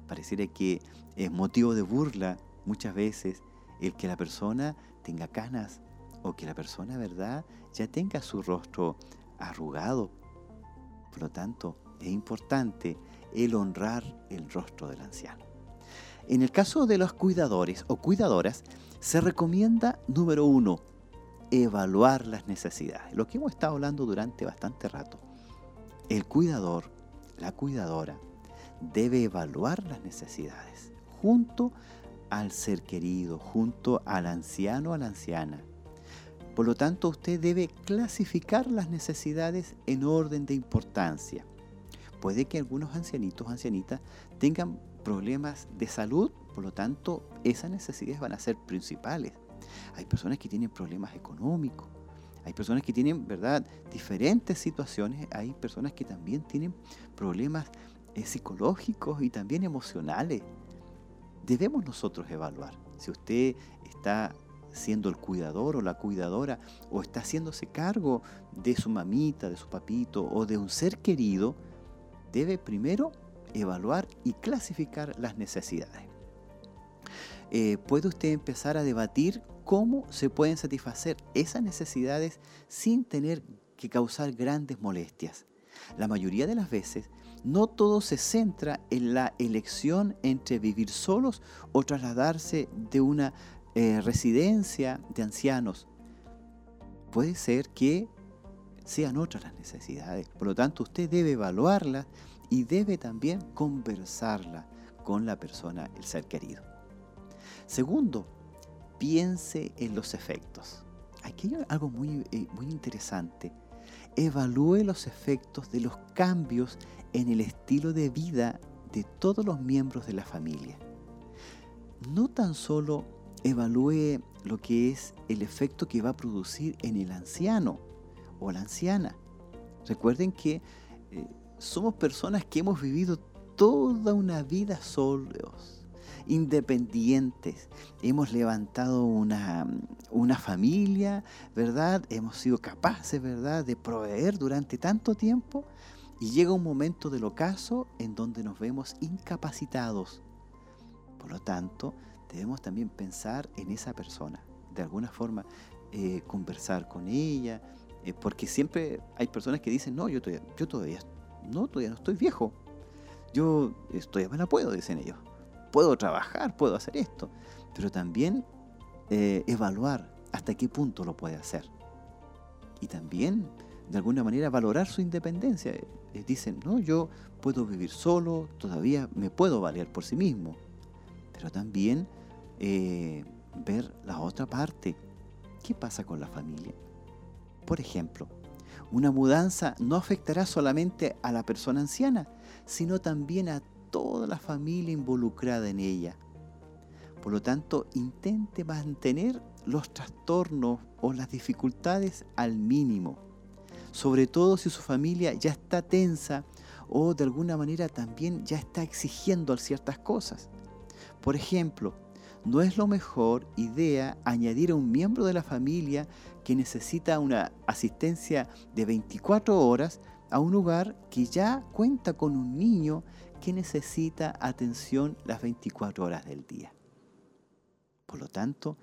Pareciera que es motivo de burla muchas veces el que la persona tenga canas o que la persona, ¿verdad?, ya tenga su rostro arrugado. Por lo tanto, es importante el honrar el rostro del anciano. En el caso de los cuidadores o cuidadoras, se recomienda, número uno, evaluar las necesidades. Lo que hemos estado hablando durante bastante rato. El cuidador, la cuidadora, debe evaluar las necesidades junto al ser querido, junto al anciano o a la anciana. Por lo tanto, usted debe clasificar las necesidades en orden de importancia puede que algunos ancianitos ancianitas tengan problemas de salud, por lo tanto esas necesidades van a ser principales. Hay personas que tienen problemas económicos, hay personas que tienen, ¿verdad?, diferentes situaciones, hay personas que también tienen problemas eh, psicológicos y también emocionales. debemos nosotros evaluar. Si usted está siendo el cuidador o la cuidadora o está haciéndose cargo de su mamita, de su papito o de un ser querido, debe primero evaluar y clasificar las necesidades. Eh, puede usted empezar a debatir cómo se pueden satisfacer esas necesidades sin tener que causar grandes molestias. La mayoría de las veces, no todo se centra en la elección entre vivir solos o trasladarse de una eh, residencia de ancianos. Puede ser que sean otras las necesidades. Por lo tanto, usted debe evaluarlas y debe también conversarla con la persona, el ser querido. Segundo, piense en los efectos. Aquí hay algo muy, eh, muy interesante. Evalúe los efectos de los cambios en el estilo de vida de todos los miembros de la familia. No tan solo evalúe lo que es el efecto que va a producir en el anciano o la anciana. Recuerden que eh, somos personas que hemos vivido toda una vida solos, independientes. Hemos levantado una, una, familia, ¿verdad? Hemos sido capaces, ¿verdad?, de proveer durante tanto tiempo. Y llega un momento del ocaso en donde nos vemos incapacitados. Por lo tanto, debemos también pensar en esa persona, de alguna forma eh, conversar con ella, eh, porque siempre hay personas que dicen, no, yo todavía, yo todavía, no, todavía no estoy viejo, yo todavía me la puedo, dicen ellos, puedo trabajar, puedo hacer esto, pero también eh, evaluar hasta qué punto lo puede hacer. Y también, de alguna manera, valorar su independencia. dicen, no, yo puedo vivir solo, todavía me puedo valer por sí mismo, pero también eh, ver la otra parte. ¿Qué pasa con la familia? Por ejemplo, una mudanza no afectará solamente a la persona anciana, sino también a toda la familia involucrada en ella. Por lo tanto, intente mantener los trastornos o las dificultades al mínimo, sobre todo si su familia ya está tensa o de alguna manera también ya está exigiendo ciertas cosas. Por ejemplo, no es lo mejor idea añadir a un miembro de la familia que necesita una asistencia de 24 horas a un lugar que ya cuenta con un niño que necesita atención las 24 horas del día. Por lo tanto,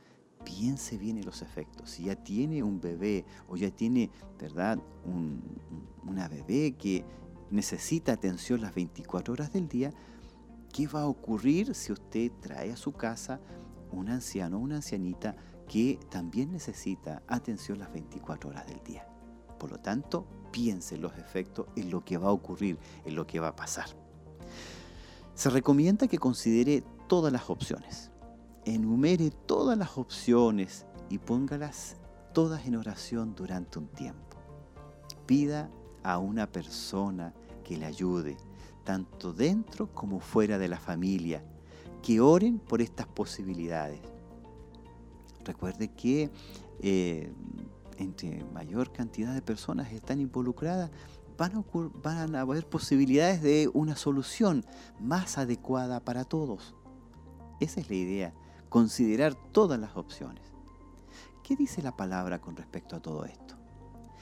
piense bien en los efectos. Si ya tiene un bebé o ya tiene, ¿verdad?, una bebé que necesita atención las 24 horas del día, ¿Qué va a ocurrir si usted trae a su casa un anciano o una ancianita que también necesita atención las 24 horas del día? Por lo tanto, piense en los efectos, en lo que va a ocurrir, en lo que va a pasar. Se recomienda que considere todas las opciones, enumere todas las opciones y póngalas todas en oración durante un tiempo. Pida a una persona que le ayude, tanto dentro como fuera de la familia, que oren por estas posibilidades. Recuerde que eh, entre mayor cantidad de personas están involucradas, van a, van a haber posibilidades de una solución más adecuada para todos. Esa es la idea, considerar todas las opciones. ¿Qué dice la palabra con respecto a todo esto?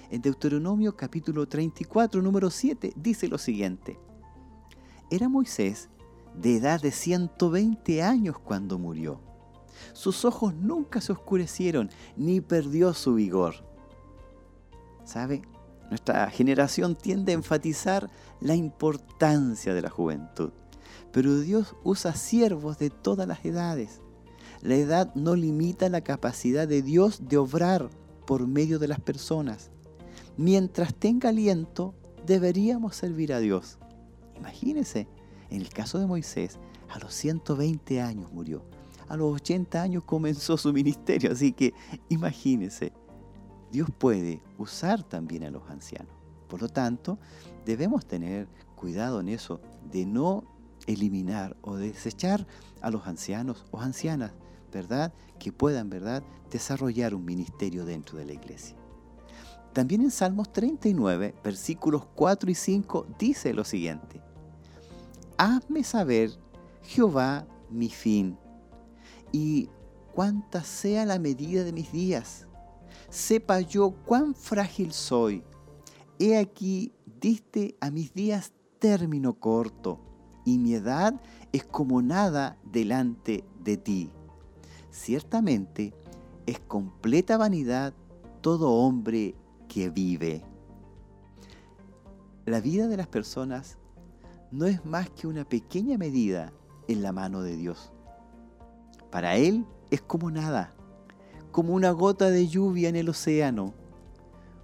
En Deuteronomio capítulo 34, número 7, dice lo siguiente. Era Moisés de edad de 120 años cuando murió. Sus ojos nunca se oscurecieron ni perdió su vigor. ¿Sabe? Nuestra generación tiende a enfatizar la importancia de la juventud, pero Dios usa siervos de todas las edades. La edad no limita la capacidad de Dios de obrar por medio de las personas. Mientras tenga aliento, deberíamos servir a Dios. Imagínense, en el caso de Moisés, a los 120 años murió. A los 80 años comenzó su ministerio, así que imagínense, Dios puede usar también a los ancianos. Por lo tanto, debemos tener cuidado en eso, de no eliminar o desechar a los ancianos o ancianas, ¿verdad? Que puedan, ¿verdad?, desarrollar un ministerio dentro de la iglesia. También en Salmos 39, versículos 4 y 5, dice lo siguiente. Hazme saber, Jehová, mi fin y cuánta sea la medida de mis días. Sepa yo cuán frágil soy. He aquí, diste a mis días término corto, y mi edad es como nada delante de ti. Ciertamente es completa vanidad todo hombre que vive. La vida de las personas no es más que una pequeña medida en la mano de Dios. Para Él es como nada, como una gota de lluvia en el océano.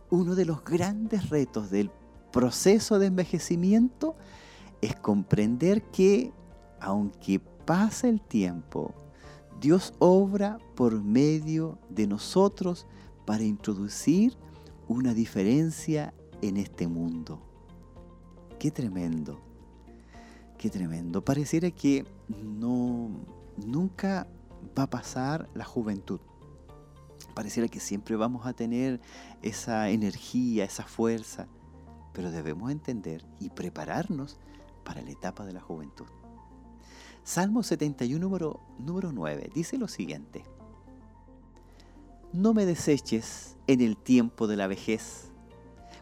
Uno de los grandes retos del proceso de envejecimiento es comprender que, aunque pasa el tiempo, Dios obra por medio de nosotros para introducir una diferencia en este mundo. Qué tremendo, qué tremendo. Pareciera que no, nunca va a pasar la juventud. Pareciera que siempre vamos a tener esa energía, esa fuerza, pero debemos entender y prepararnos para la etapa de la juventud. Salmo 71, número, número 9, dice lo siguiente. No me deseches en el tiempo de la vejez.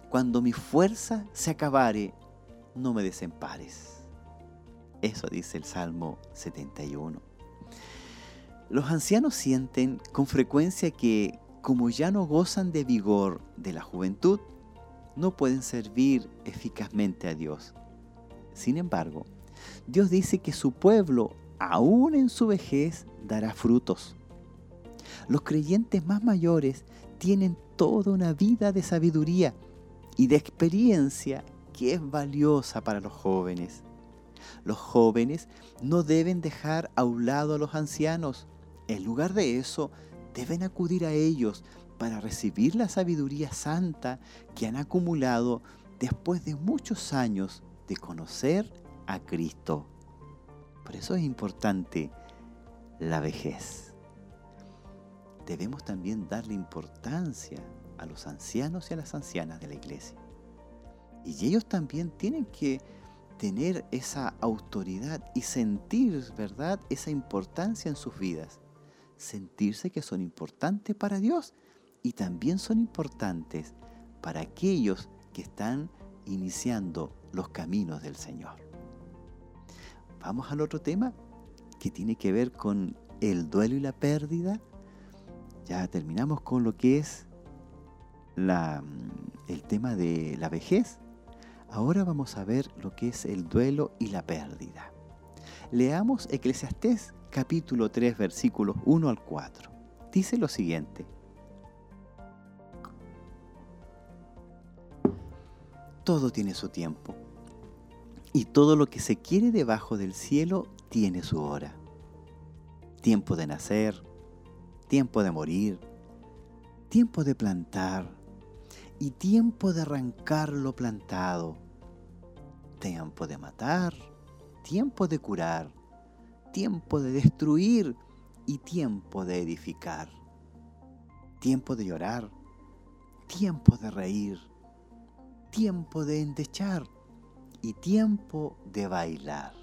Cuando mi fuerza se acabare, no me desempares. Eso dice el Salmo 71. Los ancianos sienten con frecuencia que, como ya no gozan de vigor de la juventud, no pueden servir eficazmente a Dios. Sin embargo, Dios dice que su pueblo, aún en su vejez, dará frutos. Los creyentes más mayores tienen toda una vida de sabiduría y de experiencia que es valiosa para los jóvenes. Los jóvenes no deben dejar a un lado a los ancianos, en lugar de eso, deben acudir a ellos para recibir la sabiduría santa que han acumulado después de muchos años de conocer a Cristo. Por eso es importante la vejez. Debemos también darle importancia a los ancianos y a las ancianas de la iglesia. Y ellos también tienen que tener esa autoridad y sentir, ¿verdad?, esa importancia en sus vidas sentirse que son importantes para Dios y también son importantes para aquellos que están iniciando los caminos del Señor. Vamos al otro tema que tiene que ver con el duelo y la pérdida. Ya terminamos con lo que es la, el tema de la vejez. Ahora vamos a ver lo que es el duelo y la pérdida. Leamos Eclesiastés capítulo 3 versículos 1 al 4. Dice lo siguiente. Todo tiene su tiempo y todo lo que se quiere debajo del cielo tiene su hora. Tiempo de nacer, tiempo de morir, tiempo de plantar y tiempo de arrancar lo plantado, tiempo de matar, tiempo de curar, tiempo de destruir y tiempo de edificar. Tiempo de llorar, tiempo de reír, tiempo de endechar y tiempo de bailar.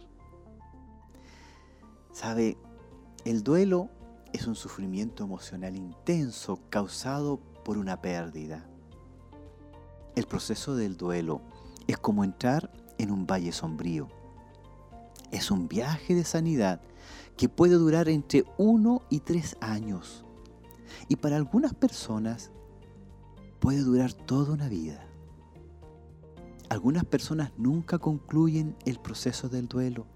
¿Sabe? El duelo es un sufrimiento emocional intenso causado por una pérdida. El proceso del duelo es como entrar en un valle sombrío es un viaje de sanidad que puede durar entre uno y tres años. Y para algunas personas puede durar toda una vida. Algunas personas nunca concluyen el proceso del duelo.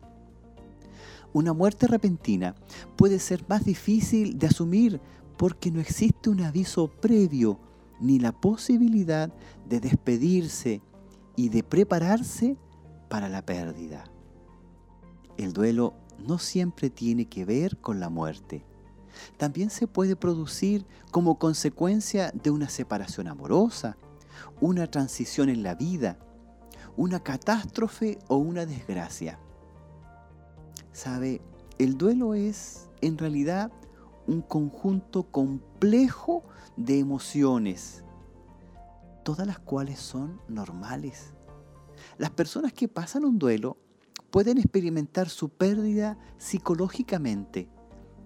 Una muerte repentina puede ser más difícil de asumir porque no existe un aviso previo ni la posibilidad de despedirse y de prepararse para la pérdida. El duelo no siempre tiene que ver con la muerte. También se puede producir como consecuencia de una separación amorosa, una transición en la vida, una catástrofe o una desgracia. ¿Sabe? El duelo es en realidad un conjunto complejo de emociones, todas las cuales son normales. Las personas que pasan un duelo pueden experimentar su pérdida psicológicamente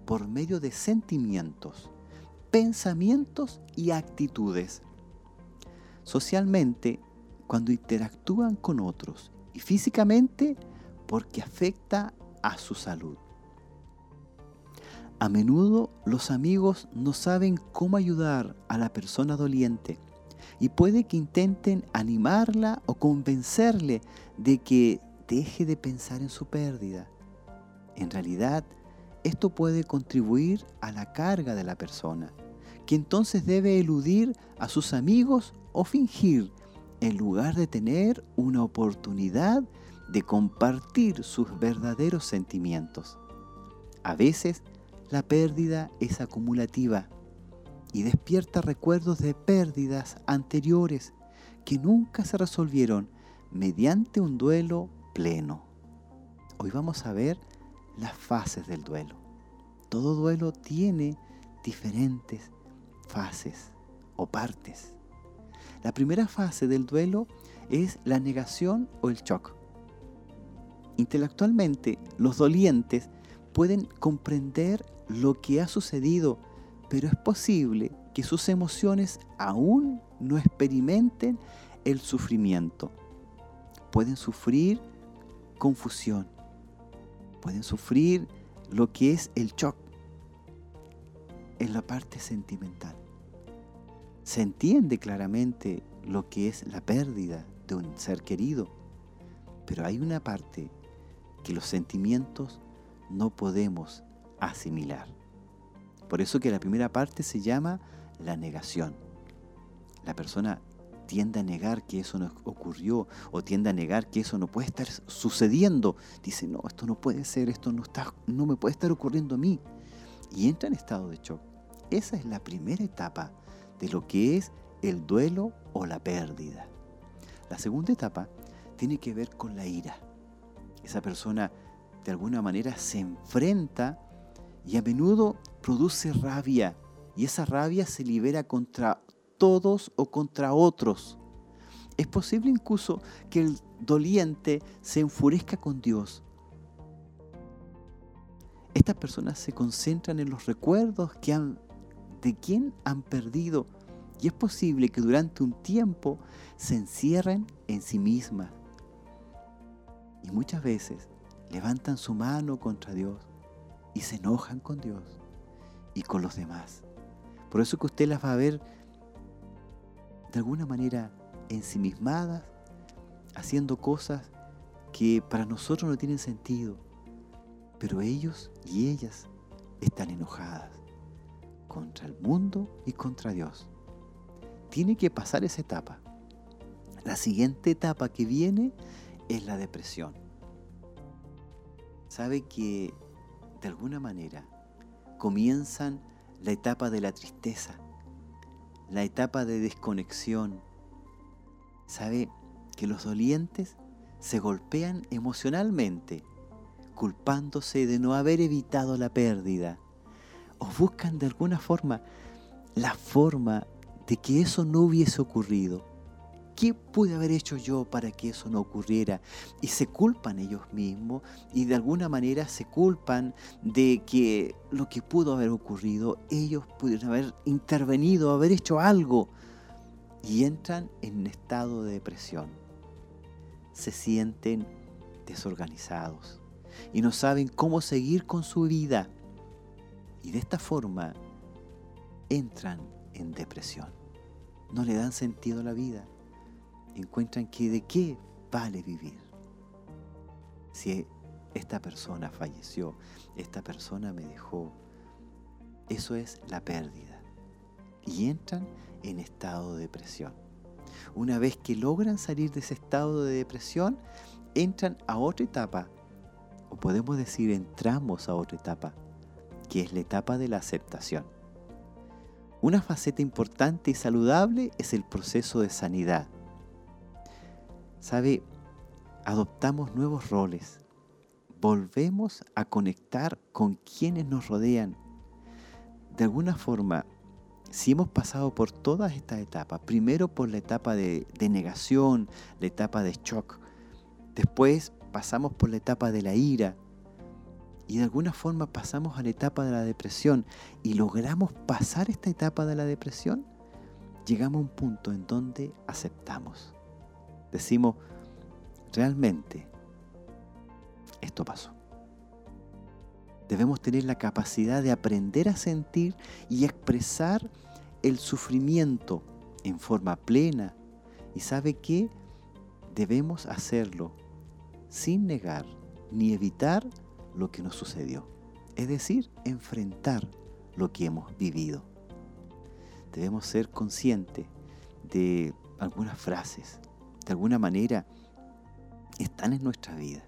por medio de sentimientos, pensamientos y actitudes. Socialmente, cuando interactúan con otros y físicamente porque afecta a su salud. A menudo los amigos no saben cómo ayudar a la persona doliente y puede que intenten animarla o convencerle de que deje de pensar en su pérdida. En realidad, esto puede contribuir a la carga de la persona, que entonces debe eludir a sus amigos o fingir en lugar de tener una oportunidad de compartir sus verdaderos sentimientos. A veces, la pérdida es acumulativa y despierta recuerdos de pérdidas anteriores que nunca se resolvieron mediante un duelo pleno. Hoy vamos a ver las fases del duelo. Todo duelo tiene diferentes fases o partes. La primera fase del duelo es la negación o el shock. Intelectualmente, los dolientes pueden comprender lo que ha sucedido, pero es posible que sus emociones aún no experimenten el sufrimiento. Pueden sufrir confusión. Pueden sufrir lo que es el shock en la parte sentimental. Se entiende claramente lo que es la pérdida de un ser querido, pero hay una parte que los sentimientos no podemos asimilar. Por eso que la primera parte se llama la negación. La persona tiende a negar que eso no ocurrió o tiende a negar que eso no puede estar sucediendo. Dice, no, esto no puede ser, esto no, está, no me puede estar ocurriendo a mí. Y entra en estado de shock. Esa es la primera etapa de lo que es el duelo o la pérdida. La segunda etapa tiene que ver con la ira. Esa persona de alguna manera se enfrenta y a menudo produce rabia y esa rabia se libera contra todos o contra otros. Es posible incluso que el doliente se enfurezca con Dios. Estas personas se concentran en los recuerdos que de quién han perdido y es posible que durante un tiempo se encierren en sí mismas. Y muchas veces levantan su mano contra Dios y se enojan con Dios y con los demás. Por eso que usted las va a ver de alguna manera ensimismadas, haciendo cosas que para nosotros no tienen sentido, pero ellos y ellas están enojadas contra el mundo y contra Dios. Tiene que pasar esa etapa. La siguiente etapa que viene es la depresión. Sabe que de alguna manera comienzan la etapa de la tristeza, la etapa de desconexión. Sabe que los dolientes se golpean emocionalmente, culpándose de no haber evitado la pérdida, o buscan de alguna forma la forma de que eso no hubiese ocurrido. ¿Qué pude haber hecho yo para que eso no ocurriera? Y se culpan ellos mismos y de alguna manera se culpan de que lo que pudo haber ocurrido, ellos pudieron haber intervenido, haber hecho algo. Y entran en estado de depresión. Se sienten desorganizados y no saben cómo seguir con su vida. Y de esta forma entran en depresión. No le dan sentido a la vida encuentran que de qué vale vivir. Si esta persona falleció, esta persona me dejó, eso es la pérdida. Y entran en estado de depresión. Una vez que logran salir de ese estado de depresión, entran a otra etapa, o podemos decir entramos a otra etapa, que es la etapa de la aceptación. Una faceta importante y saludable es el proceso de sanidad ¿Sabe? Adoptamos nuevos roles. Volvemos a conectar con quienes nos rodean. De alguna forma, si hemos pasado por todas estas etapas, primero por la etapa de, negación, la etapa de shock, después pasamos por la etapa de la ira y de alguna forma pasamos a la etapa de la depresión y logramos pasar esta etapa de la depresión, llegamos a un punto en donde aceptamos. Decimos, realmente, esto pasó. Debemos tener la capacidad de aprender a sentir y expresar el sufrimiento en forma plena. ¿Y sabe qué? Debemos hacerlo sin negar ni evitar lo que nos sucedió. Es decir, enfrentar lo que hemos vivido. Debemos ser conscientes de algunas frases. De alguna manera están en nuestra vida.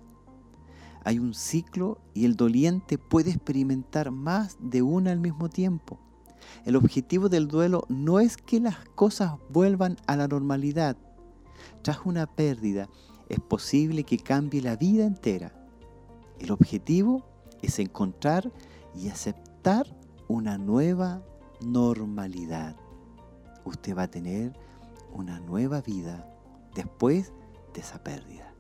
Hay un ciclo y el doliente puede experimentar más de una al mismo tiempo. El objetivo del duelo no es que las cosas vuelvan a la normalidad. Tras una pérdida es posible que cambie la vida entera. El objetivo es encontrar y aceptar una nueva normalidad. Usted va a tener una nueva vida después de esa pérdida.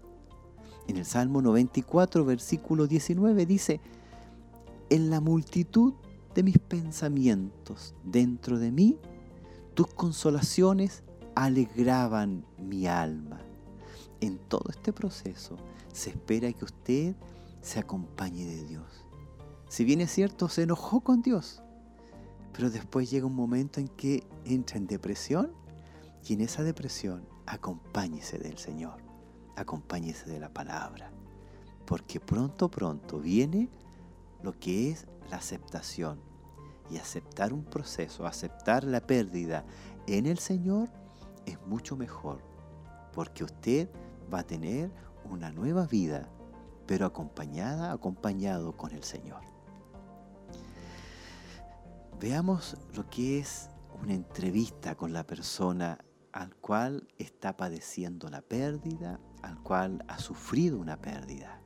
En el Salmo 94, versículo 19 dice, en la multitud de mis pensamientos dentro de mí, tus consolaciones alegraban mi alma. En todo este proceso se espera que usted se acompañe de Dios. Si bien es cierto, se enojó con Dios, pero después llega un momento en que entra en depresión y en esa depresión acompáñese del Señor, acompáñese de la palabra, porque pronto, pronto viene lo que es la aceptación. Y aceptar un proceso, aceptar la pérdida en el Señor es mucho mejor, porque usted va a tener una nueva vida, pero acompañada, acompañado con el Señor. Veamos lo que es una entrevista con la persona al cual está padeciendo la pérdida, al cual ha sufrido una pérdida.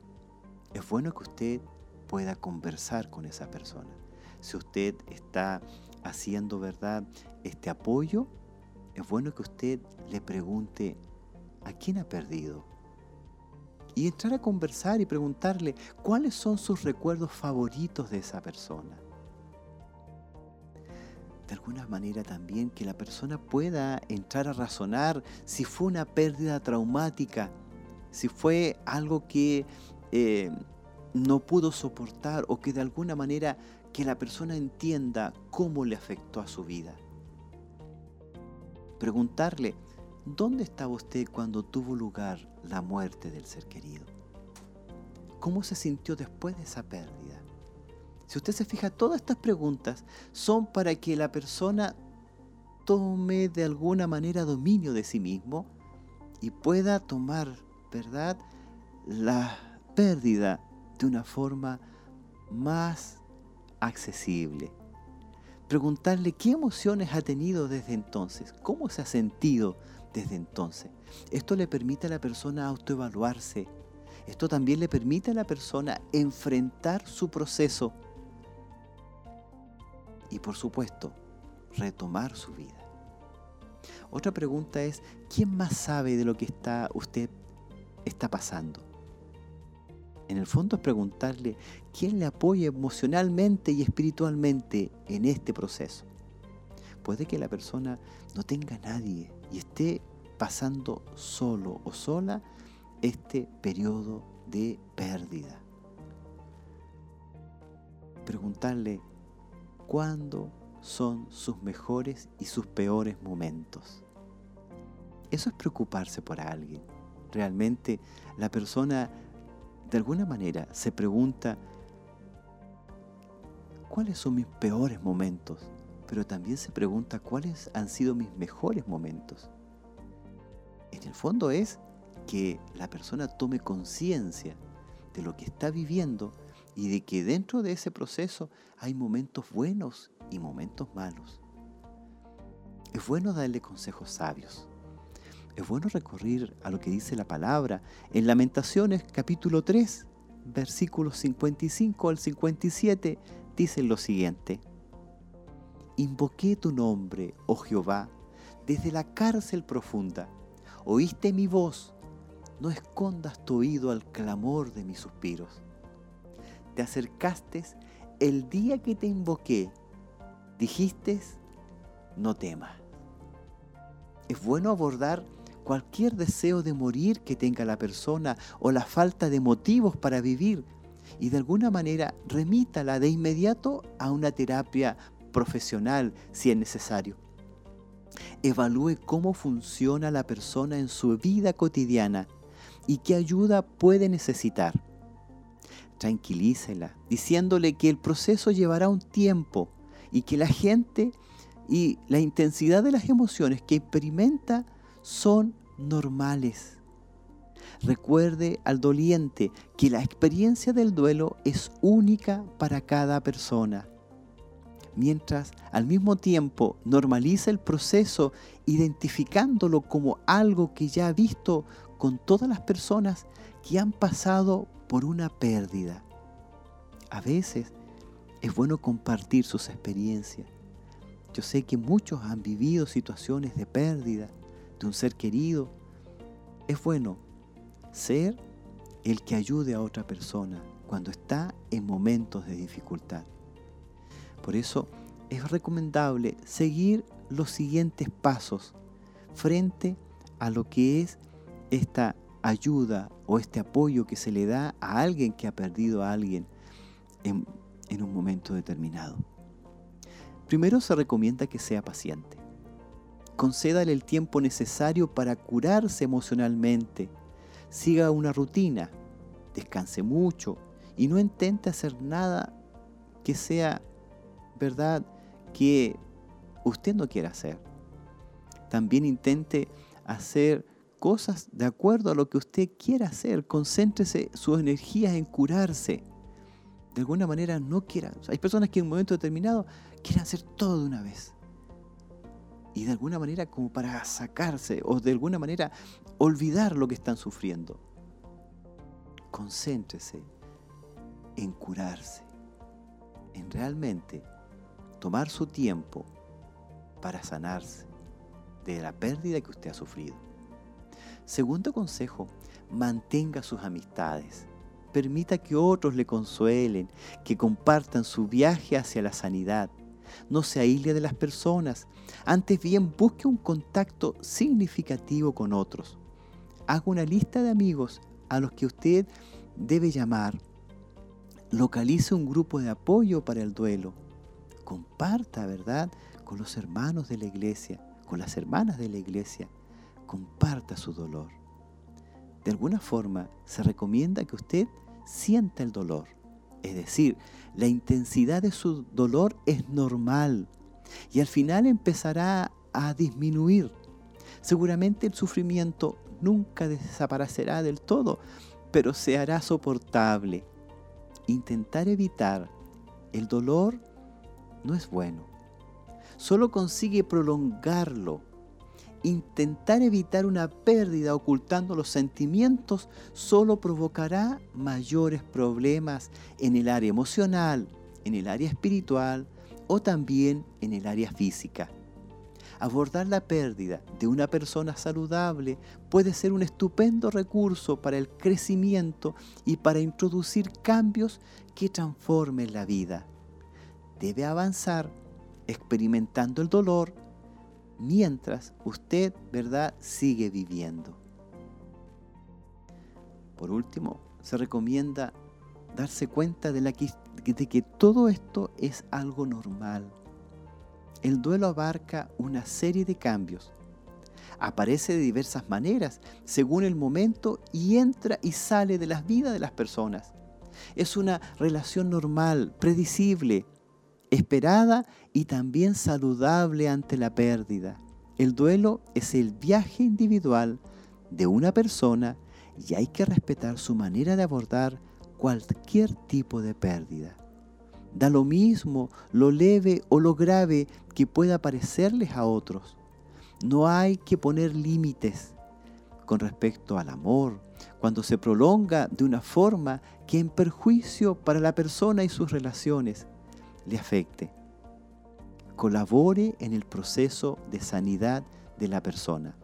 Es bueno que usted pueda conversar con esa persona. Si usted está haciendo verdad este apoyo, es bueno que usted le pregunte a quién ha perdido. Y entrar a conversar y preguntarle cuáles son sus recuerdos favoritos de esa persona. De alguna manera también que la persona pueda entrar a razonar si fue una pérdida traumática, si fue algo que eh, no pudo soportar o que de alguna manera que la persona entienda cómo le afectó a su vida. Preguntarle, ¿dónde estaba usted cuando tuvo lugar la muerte del ser querido? ¿Cómo se sintió después de esa pérdida? Si usted se fija, todas estas preguntas son para que la persona tome de alguna manera dominio de sí mismo y pueda tomar, ¿verdad?, la pérdida de una forma más accesible. Preguntarle qué emociones ha tenido desde entonces, cómo se ha sentido desde entonces. Esto le permite a la persona autoevaluarse. Esto también le permite a la persona enfrentar su proceso y por supuesto retomar su vida. Otra pregunta es, ¿quién más sabe de lo que está usted está pasando? en el fondo es preguntarle quién le apoya emocionalmente y espiritualmente en este proceso. Puede que la persona no tenga nadie y esté pasando solo o sola este periodo de pérdida. Preguntarle cuándo son sus mejores y sus peores momentos. Eso es preocuparse por alguien. Realmente la persona de alguna manera se pregunta, ¿cuáles son mis peores momentos? Pero también se pregunta, ¿cuáles han sido mis mejores momentos? En el fondo es que la persona tome conciencia de lo que está viviendo y de que dentro de ese proceso hay momentos buenos y momentos malos. Es bueno darle consejos sabios es bueno recurrir a lo que dice la palabra en Lamentaciones capítulo 3, versículos 55 al 57, dice lo siguiente. Invoqué tu nombre, oh Jehová, desde la cárcel profunda. Oíste mi voz, no escondas tu oído al clamor de mis suspiros. Te acercaste el día que te invoqué, dijiste, no temas. Es bueno abordar cualquier deseo de morir que tenga la persona o la falta de motivos para vivir y de alguna manera remítala de inmediato a una terapia profesional si es necesario. Evalúe cómo funciona la persona en su vida cotidiana y qué ayuda puede necesitar. Tranquilícela, diciéndole que el proceso llevará un tiempo y que la gente y la intensidad de las emociones que experimenta son normales. Recuerde al doliente que la experiencia del duelo es única para cada persona mientras al mismo tiempo normaliza el proceso identificándolo como algo que ya ha visto con todas las personas que han pasado por una pérdida. A veces es bueno compartir sus experiencias. Yo sé que muchos han vivido situaciones de pérdida de un ser querido. Es bueno ser el que ayude a otra persona cuando está en momentos de dificultad. Por eso es recomendable seguir los siguientes pasos frente a lo que es esta ayuda o este apoyo que se le da a alguien que ha perdido a alguien en, un momento determinado. Primero se recomienda que sea paciente. Concédale el tiempo necesario para curarse emocionalmente. Siga una rutina. Descanse mucho y no intente hacer nada que sea verdad que usted no quiere hacer. También intente hacer cosas de acuerdo a lo que usted quiera hacer. Concéntrese sus energías en curarse. De alguna manera no quiera. Hay personas que en un momento determinado quieren hacer todo de una vez. Y de alguna manera como para sacarse o de alguna manera olvidar lo que están sufriendo. Concéntrese en curarse. En realmente tomar su tiempo para sanarse de la pérdida que usted ha sufrido. Segundo consejo, mantenga sus amistades. Permita que otros le consuelen, que compartan su viaje hacia la sanidad. No se aísle de las personas. Antes bien, busque un contacto significativo con otros. Haga una lista de amigos a los que usted debe llamar. Localice un grupo de apoyo para el duelo comparta, ¿verdad?, con los hermanos de la iglesia, con las hermanas de la iglesia, comparta su dolor. De alguna forma se recomienda que usted sienta el dolor. Es decir, la intensidad de su dolor es normal y al final empezará a disminuir. Seguramente el sufrimiento nunca desaparecerá del todo, pero se hará soportable. Intentar evitar el dolor no es bueno. Solo consigue prolongarlo. Intentar evitar una pérdida ocultando los sentimientos solo provocará mayores problemas en el área emocional, en el área espiritual o también en el área física. Abordar la pérdida de una persona saludable puede ser un estupendo recurso para el crecimiento y para introducir cambios que transformen la vida debe avanzar experimentando el dolor mientras usted, ¿verdad?, sigue viviendo. Por último, se recomienda darse cuenta de, de que todo esto es algo normal. El duelo abarca una serie de cambios. Aparece de diversas maneras, según el momento, y entra y sale de las vidas de las personas. Es una relación normal, predecible, esperada y también saludable ante la pérdida. El duelo es el viaje individual de una persona y hay que respetar su manera de abordar cualquier tipo de pérdida. Da lo mismo lo leve o lo grave que pueda parecerles a otros. No hay que poner límites con respecto al amor cuando se prolonga de una forma que en perjuicio para la persona y sus relaciones le afecte. Colabore en el proceso de sanidad de la persona.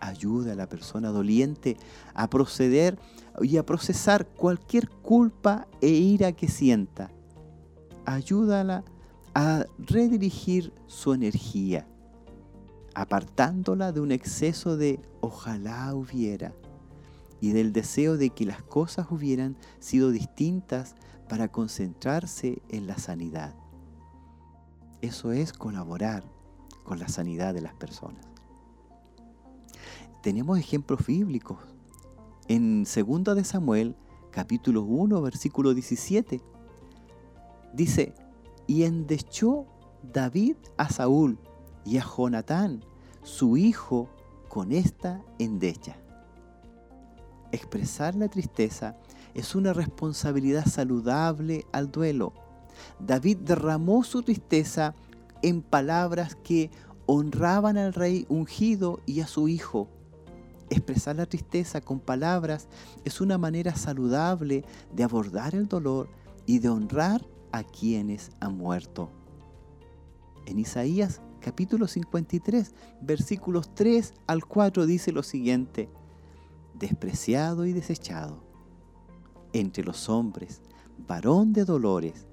ayude a la persona doliente a proceder y a procesar cualquier culpa e ira que sienta. Ayúdala a redirigir su energía, apartándola de un exceso de ojalá hubiera y del deseo de que las cosas hubieran sido distintas para concentrarse en la sanidad. Eso es colaborar con la sanidad de las personas. Tenemos ejemplos bíblicos. En 2 de Samuel, capítulo 1, versículo 17, dice, y endechó David a Saúl y a Jonatán, su hijo, con esta endecha. Expresar la tristeza es una responsabilidad saludable al duelo. David derramó su tristeza en palabras que honraban al rey ungido y a su hijo. Expresar la tristeza con palabras es una manera saludable de abordar el dolor y de honrar a quienes han muerto. En Isaías capítulo 53, versículos 3 al 4 dice lo siguiente, despreciado y desechado entre los hombres, varón de dolores,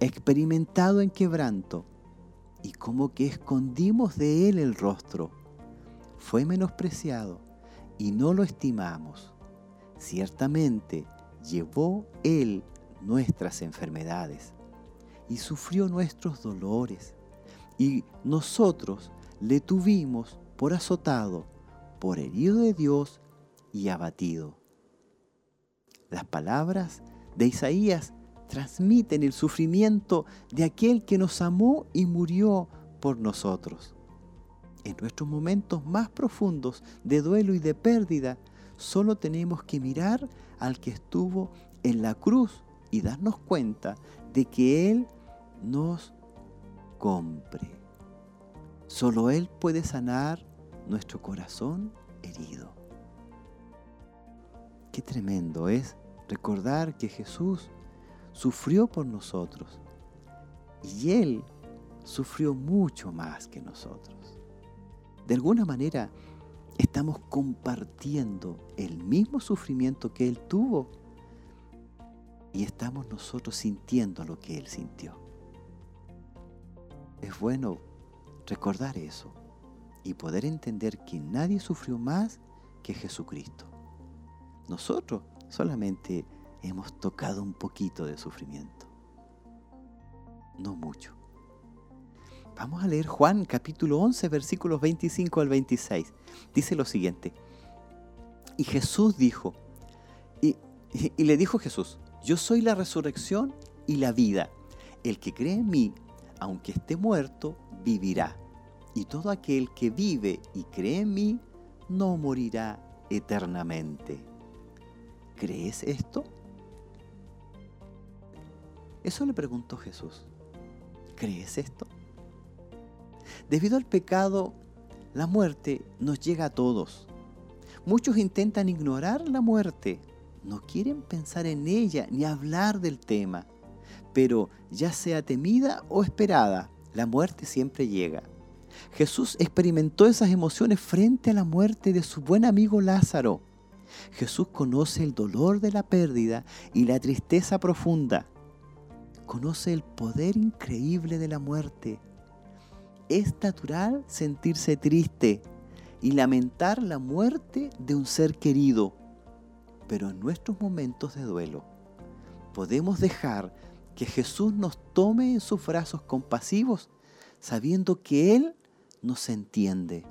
experimentado en quebranto, y como que escondimos de él el rostro. Fue menospreciado y no lo estimamos. Ciertamente llevó él nuestras enfermedades y sufrió nuestros dolores, y nosotros le tuvimos por azotado, por herido de Dios y abatido. Las palabras de Isaías transmiten el sufrimiento de aquel que nos amó y murió por nosotros. En nuestros momentos más profundos de duelo y de pérdida, solo tenemos que mirar al que estuvo en la cruz y darnos cuenta de que Él nos compre. Solo Él puede sanar nuestro corazón herido. Qué tremendo es recordar que Jesús sufrió por nosotros y Él sufrió mucho más que nosotros. De alguna manera estamos compartiendo el mismo sufrimiento que Él tuvo y estamos nosotros sintiendo lo que Él sintió. Es bueno recordar eso y poder entender que nadie sufrió más que Jesucristo. Nosotros solamente hemos tocado un poquito de sufrimiento. No mucho. Vamos a leer Juan capítulo 11 versículos 25 al 26. Dice lo siguiente. Y Jesús dijo, y, y, le dijo Jesús, yo soy la resurrección y la vida. El que cree en mí, aunque esté muerto, vivirá. Y todo aquel que vive y cree en mí, no morirá eternamente. ¿Crees esto? Eso le preguntó Jesús. ¿Crees esto? Debido al pecado, la muerte nos llega a todos. Muchos intentan ignorar la muerte, no quieren pensar en ella ni hablar del tema, pero ya sea temida o esperada, la muerte siempre llega. Jesús experimentó esas emociones frente a la muerte de su buen amigo Lázaro. Jesús conoce el dolor de la pérdida y la tristeza profunda conoce el poder increíble de la muerte. Es natural sentirse triste y lamentar la muerte de un ser querido, pero en nuestros momentos de duelo podemos dejar que Jesús nos tome en sus brazos compasivos, sabiendo que Él nos entiende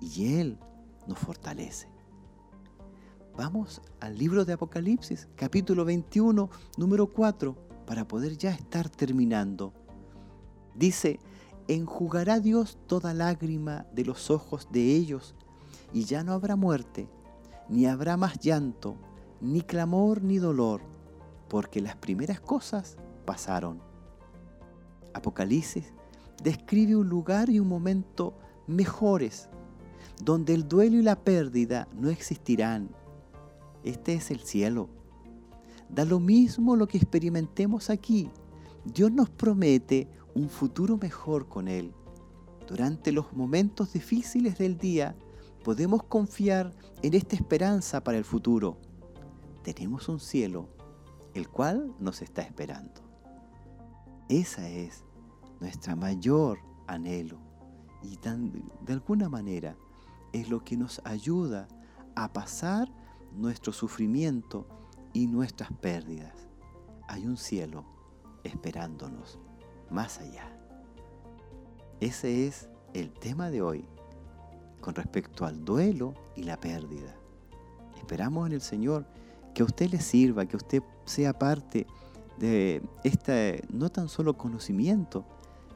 y Él nos fortalece. Vamos al libro de Apocalipsis, capítulo 21, número 4 para poder ya estar terminando. Dice, enjugará Dios toda lágrima de los ojos de ellos, y ya no habrá muerte, ni habrá más llanto, ni clamor, ni dolor, porque las primeras cosas pasaron. Apocalipsis describe un lugar y un momento mejores, donde el duelo y la pérdida no existirán. Este es el cielo Da lo mismo lo que experimentemos aquí. Dios nos promete un futuro mejor con Él. Durante los momentos difíciles del día podemos confiar en esta esperanza para el futuro. Tenemos un cielo, el cual nos está esperando. Esa es nuestra mayor anhelo y de alguna manera es lo que nos ayuda a pasar nuestro sufrimiento y nuestras pérdidas. Hay un cielo esperándonos más allá. Ese es el tema de hoy con respecto al duelo y la pérdida. Esperamos en el Señor que a usted le sirva, que usted sea parte de este no tan solo conocimiento,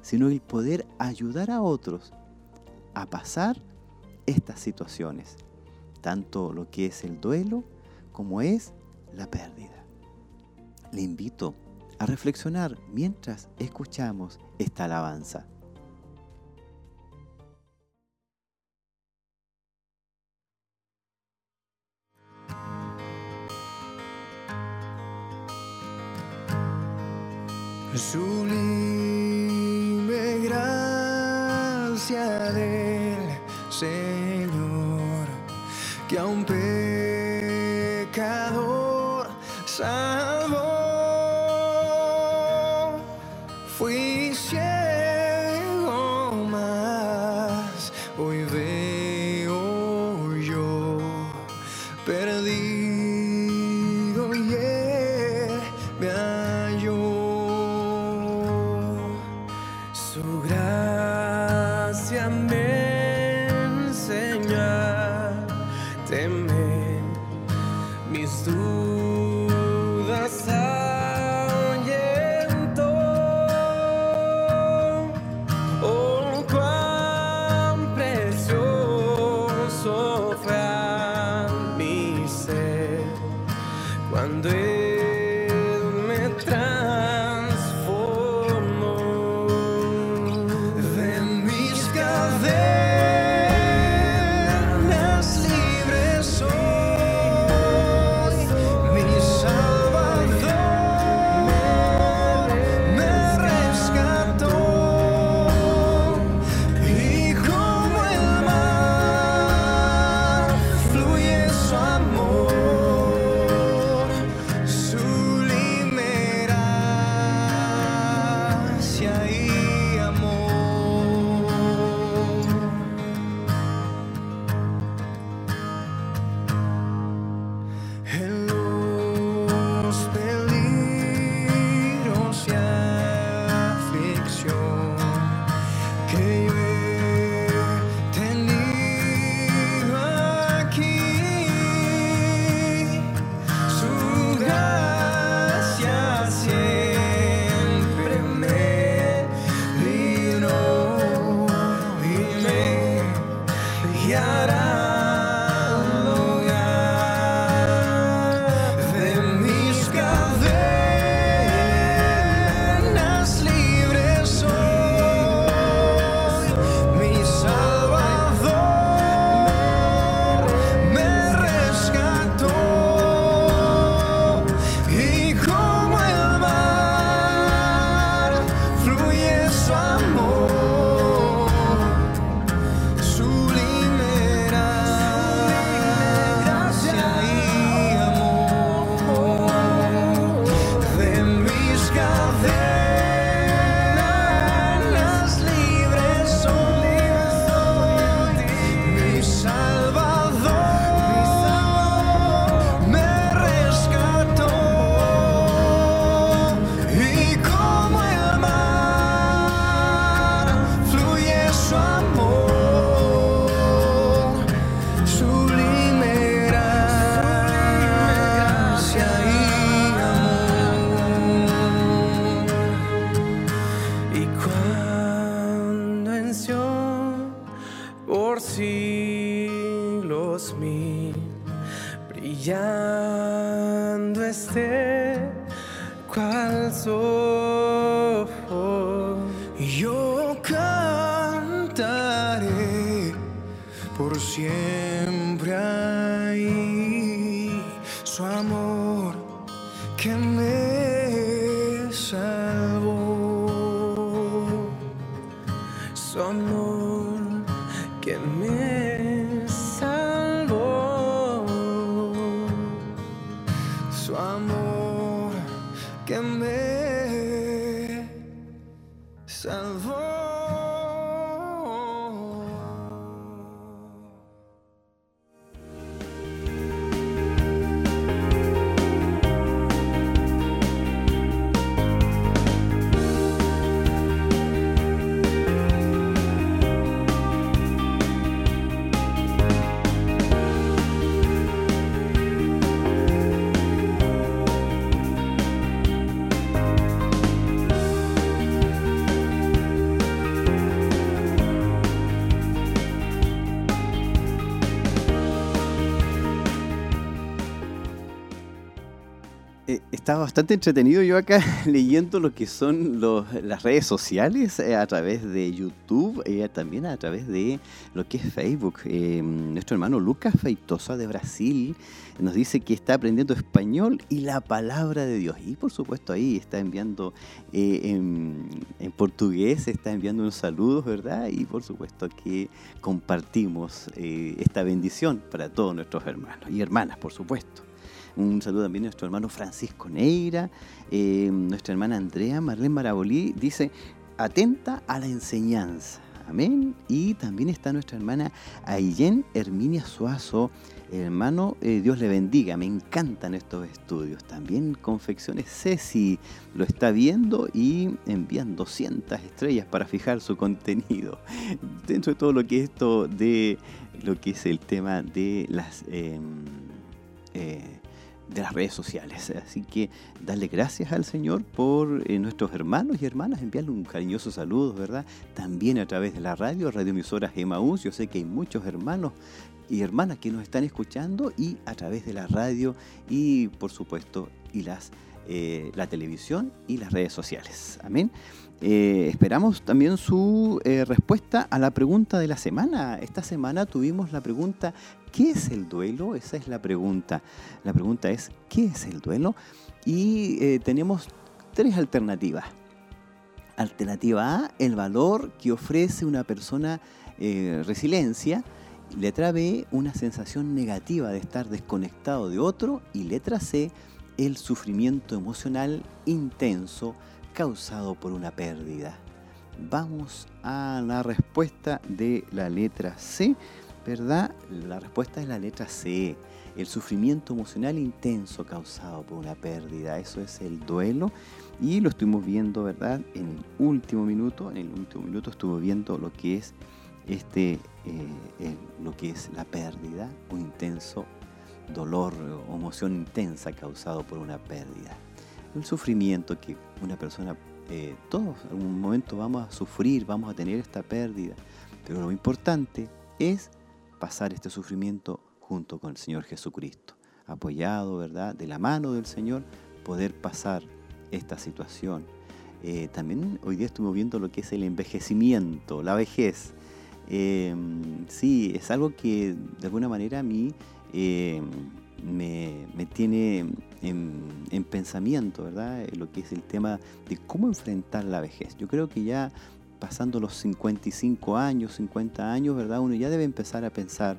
sino el poder ayudar a otros a pasar estas situaciones, tanto lo que es el duelo como es la pérdida. Le invito a reflexionar mientras escuchamos esta alabanza. Gracia salvó. Fui ciego, mas hoy veo yo perdido y me halló. Su gracia me enseñó estaba bastante entretenido yo acá leyendo lo que son las redes sociales eh, a través de YouTube, eh, también a través de lo que es Facebook. nuestro hermano Lucas Feitosa de Brasil nos dice que está aprendiendo español y la palabra de Dios. Y por supuesto ahí está enviando en, en, portugués, está enviando unos saludos, ¿verdad? Y por supuesto que compartimos esta bendición para todos nuestros hermanos y hermanas, por supuesto. Un saludo también a nuestro hermano Francisco Neira, eh, nuestra hermana Andrea Marlene Marabolí, dice, atenta a la enseñanza. Amén. Y también está nuestra hermana Ayen Herminia Suazo. Hermano, eh, Dios le bendiga, me encantan estos estudios. También Confecciones Ceci lo está viendo y envían 200 estrellas para fijar su contenido. Dentro de todo lo que es esto de lo que es el tema de las... Em, eh, de las redes sociales. Así que darle gracias al Señor por eh, nuestros hermanos y hermanas, enviarle un cariñoso saludo, ¿verdad? También a través de la radio, radioemisoras Emaús. Yo sé que hay muchos hermanos y hermanas que nos están escuchando y a través de la radio y por supuesto y las eh, la televisión y las redes sociales. Amén. Eh, esperamos también su respuesta a la pregunta de la semana. Esta semana tuvimos la pregunta ¿Qué es el duelo? Esa es la pregunta. La pregunta es, ¿qué es el duelo? Y eh, tenemos tres alternativas. Alternativa A, el valor que ofrece una persona eh, resiliencia. Letra B, una sensación negativa de estar desconectado de otro. Y letra C, el sufrimiento emocional intenso causado por una pérdida. Vamos a la respuesta de la letra C. ¿verdad? La respuesta es la letra C, el sufrimiento emocional intenso causado por una pérdida, eso es el duelo y lo estuvimos viendo, ¿verdad? En el último minuto, en el último minuto estuvo viendo lo que es este, eh, lo que es la pérdida, un intenso dolor o emoción intensa causado por una pérdida. El sufrimiento que una persona, eh, todos en algún momento vamos a sufrir, vamos a tener esta pérdida, pero lo importante es pasar este sufrimiento junto con el Señor Jesucristo. Apoyado, ¿verdad? De la mano del Señor, poder pasar esta situación. Eh, también hoy día estuvimos viendo lo que es el envejecimiento, la vejez. Em, sí, es algo que de alguna manera a mí em, me, tiene en, en, pensamiento, ¿verdad? Lo que es el tema de cómo enfrentar la vejez. Yo creo que ya pasando los 55 años, 50 años, ¿verdad? Uno ya debe empezar a pensar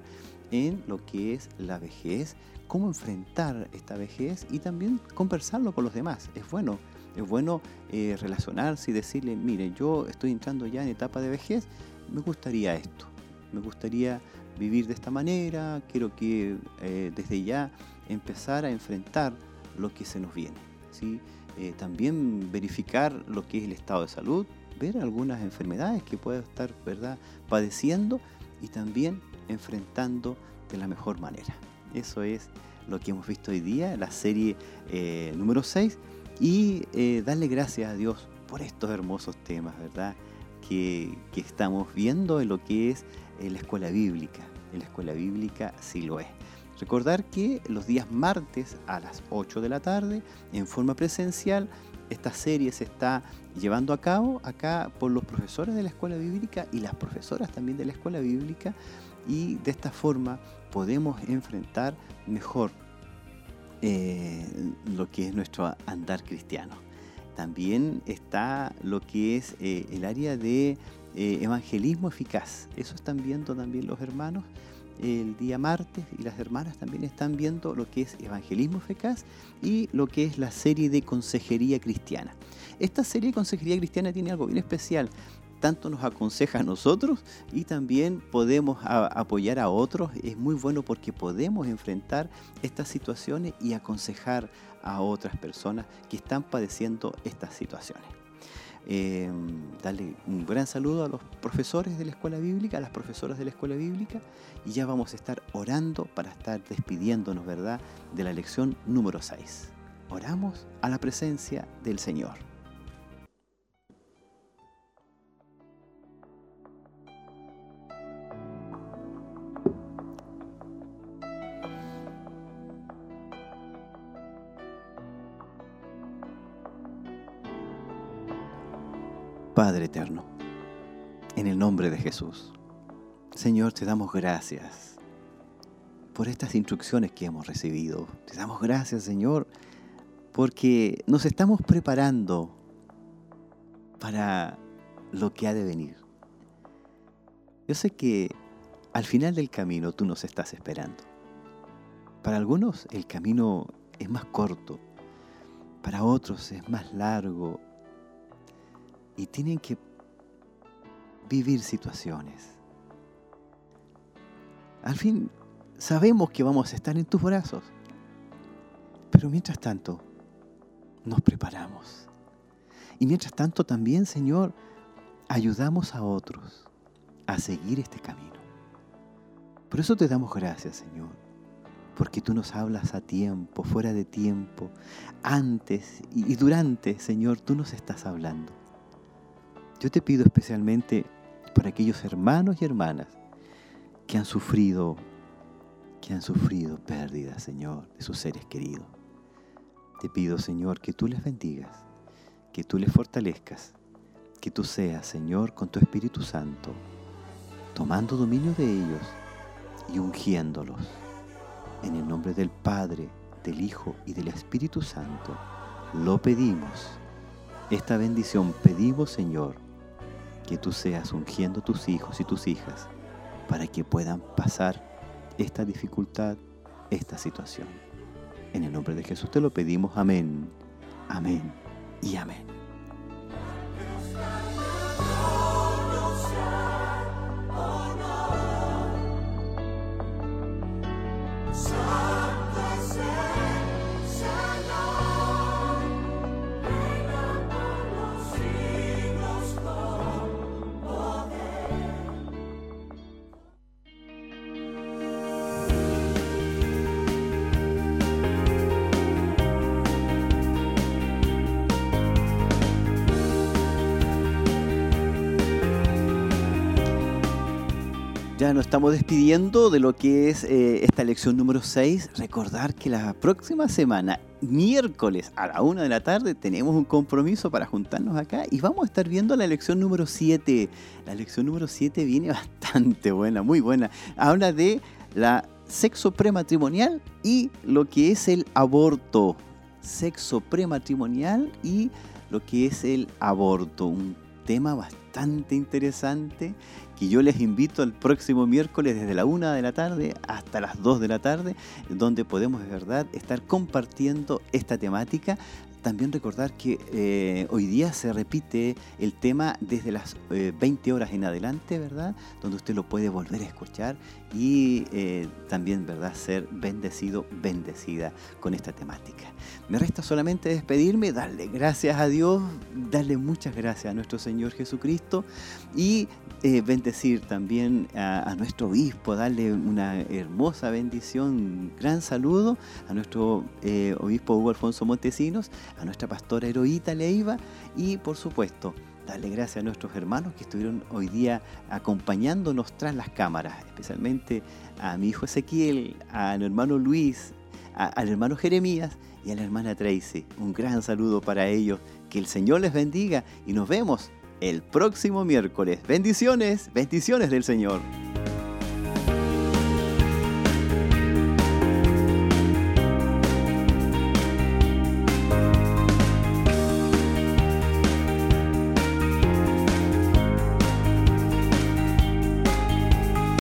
en lo que es la vejez, cómo enfrentar esta vejez y también conversarlo con los demás. Es bueno, es bueno eh, relacionarse y decirle, mire, yo estoy entrando ya en etapa de vejez, me gustaría esto, me gustaría vivir de esta manera, quiero que eh, desde ya empezar a enfrentar lo que se nos viene. ¿sí? Eh, también verificar lo que es el estado de salud, ver algunas enfermedades que puede estar ¿verdad? padeciendo y también enfrentando de la mejor manera. Eso es lo que hemos visto hoy día, la serie eh, número 6, y eh, darle gracias a Dios por estos hermosos temas, ¿verdad? Que, que estamos viendo en lo que es la escuela bíblica. En la escuela bíblica sí lo es. Recordar que los días martes a las 8 de la tarde, en forma presencial, esta serie se está llevando a cabo acá por los profesores de la escuela bíblica y las profesoras también de la escuela bíblica y de esta forma podemos enfrentar mejor eh, lo que es nuestro andar cristiano. También está lo que es eh, el área de eh, evangelismo eficaz. Eso están viendo también los hermanos el día martes y las hermanas también están viendo lo que es evangelismo eficaz y lo que es la serie de consejería cristiana. Esta serie de consejería cristiana tiene algo bien especial. Tanto nos aconseja a nosotros y también podemos apoyar a otros. Es muy bueno porque podemos enfrentar estas situaciones y aconsejar a otras personas que están padeciendo estas situaciones. Eh, darle un gran saludo a los profesores de la escuela bíblica, a las profesoras de la escuela bíblica, y ya vamos a estar orando para estar despidiéndonos, ¿verdad?, de la lección número 6. Oramos a la presencia del Señor. Padre eterno, en el nombre de Jesús, Señor, te damos gracias por estas instrucciones que hemos recibido. Te damos gracias, Señor, porque nos estamos preparando para lo que ha de venir. Yo sé que al final del camino tú nos estás esperando. Para algunos el camino es más corto, para otros es más largo y tienen que vivir situaciones. Al fin sabemos que vamos a estar en tus brazos, pero mientras tanto nos preparamos. Y mientras tanto también, Señor, ayudamos a otros a seguir este camino. Por eso te damos gracias, Señor, porque tú nos hablas a tiempo, fuera de tiempo, antes y durante, Señor, tú nos estás hablando. Yo te pido especialmente por aquellos hermanos y hermanas que han sufrido, que han sufrido pérdidas, Señor, de sus seres queridos. Te pido, Señor, que tú les bendigas, que tú les fortalezcas, que tú seas, Señor, con tu Espíritu Santo, tomando dominio de ellos y ungiéndolos. En el nombre del Padre, del Hijo y del Espíritu Santo, lo pedimos. Esta bendición pedimos, Señor, que tú seas ungiendo tus hijos y tus hijas para que puedan pasar esta dificultad, esta situación. En el nombre de Jesús te lo pedimos. Amén, amén y amén. Nos estamos despidiendo de lo que es eh, esta lección número 6. Recordar que la próxima semana, miércoles a la una de la tarde, tenemos un compromiso para juntarnos acá y vamos a estar viendo la lección número 7. La lección número 7 viene bastante buena, muy buena. Habla de la sexo prematrimonial y lo que es el aborto. Sexo prematrimonial y lo que es el aborto. Un tema bastante interesante que yo les invito el próximo miércoles desde la 1 de la tarde hasta las 2 de la tarde, donde podemos de verdad estar compartiendo esta temática también recordar que eh, hoy día se repite el tema desde las 20 eh, horas en adelante, ¿verdad? Donde usted lo puede volver a escuchar y eh, también, ¿verdad? Ser bendecido, bendecida con esta temática. Me resta solamente despedirme, darle gracias a Dios, darle muchas gracias a nuestro Señor Jesucristo y bendecir también a, a, nuestro obispo, darle una hermosa bendición, un gran saludo a nuestro obispo Hugo Alfonso Montesinos a nuestra pastora Heroíta Leiva y por supuesto darle gracias a nuestros hermanos que estuvieron hoy día acompañándonos tras las cámaras, especialmente a mi hijo Ezequiel, al hermano Luis, al hermano Jeremías y a la hermana Tracy. Un gran saludo para ellos, que el Señor les bendiga y nos vemos el próximo miércoles. Bendiciones, bendiciones del Señor.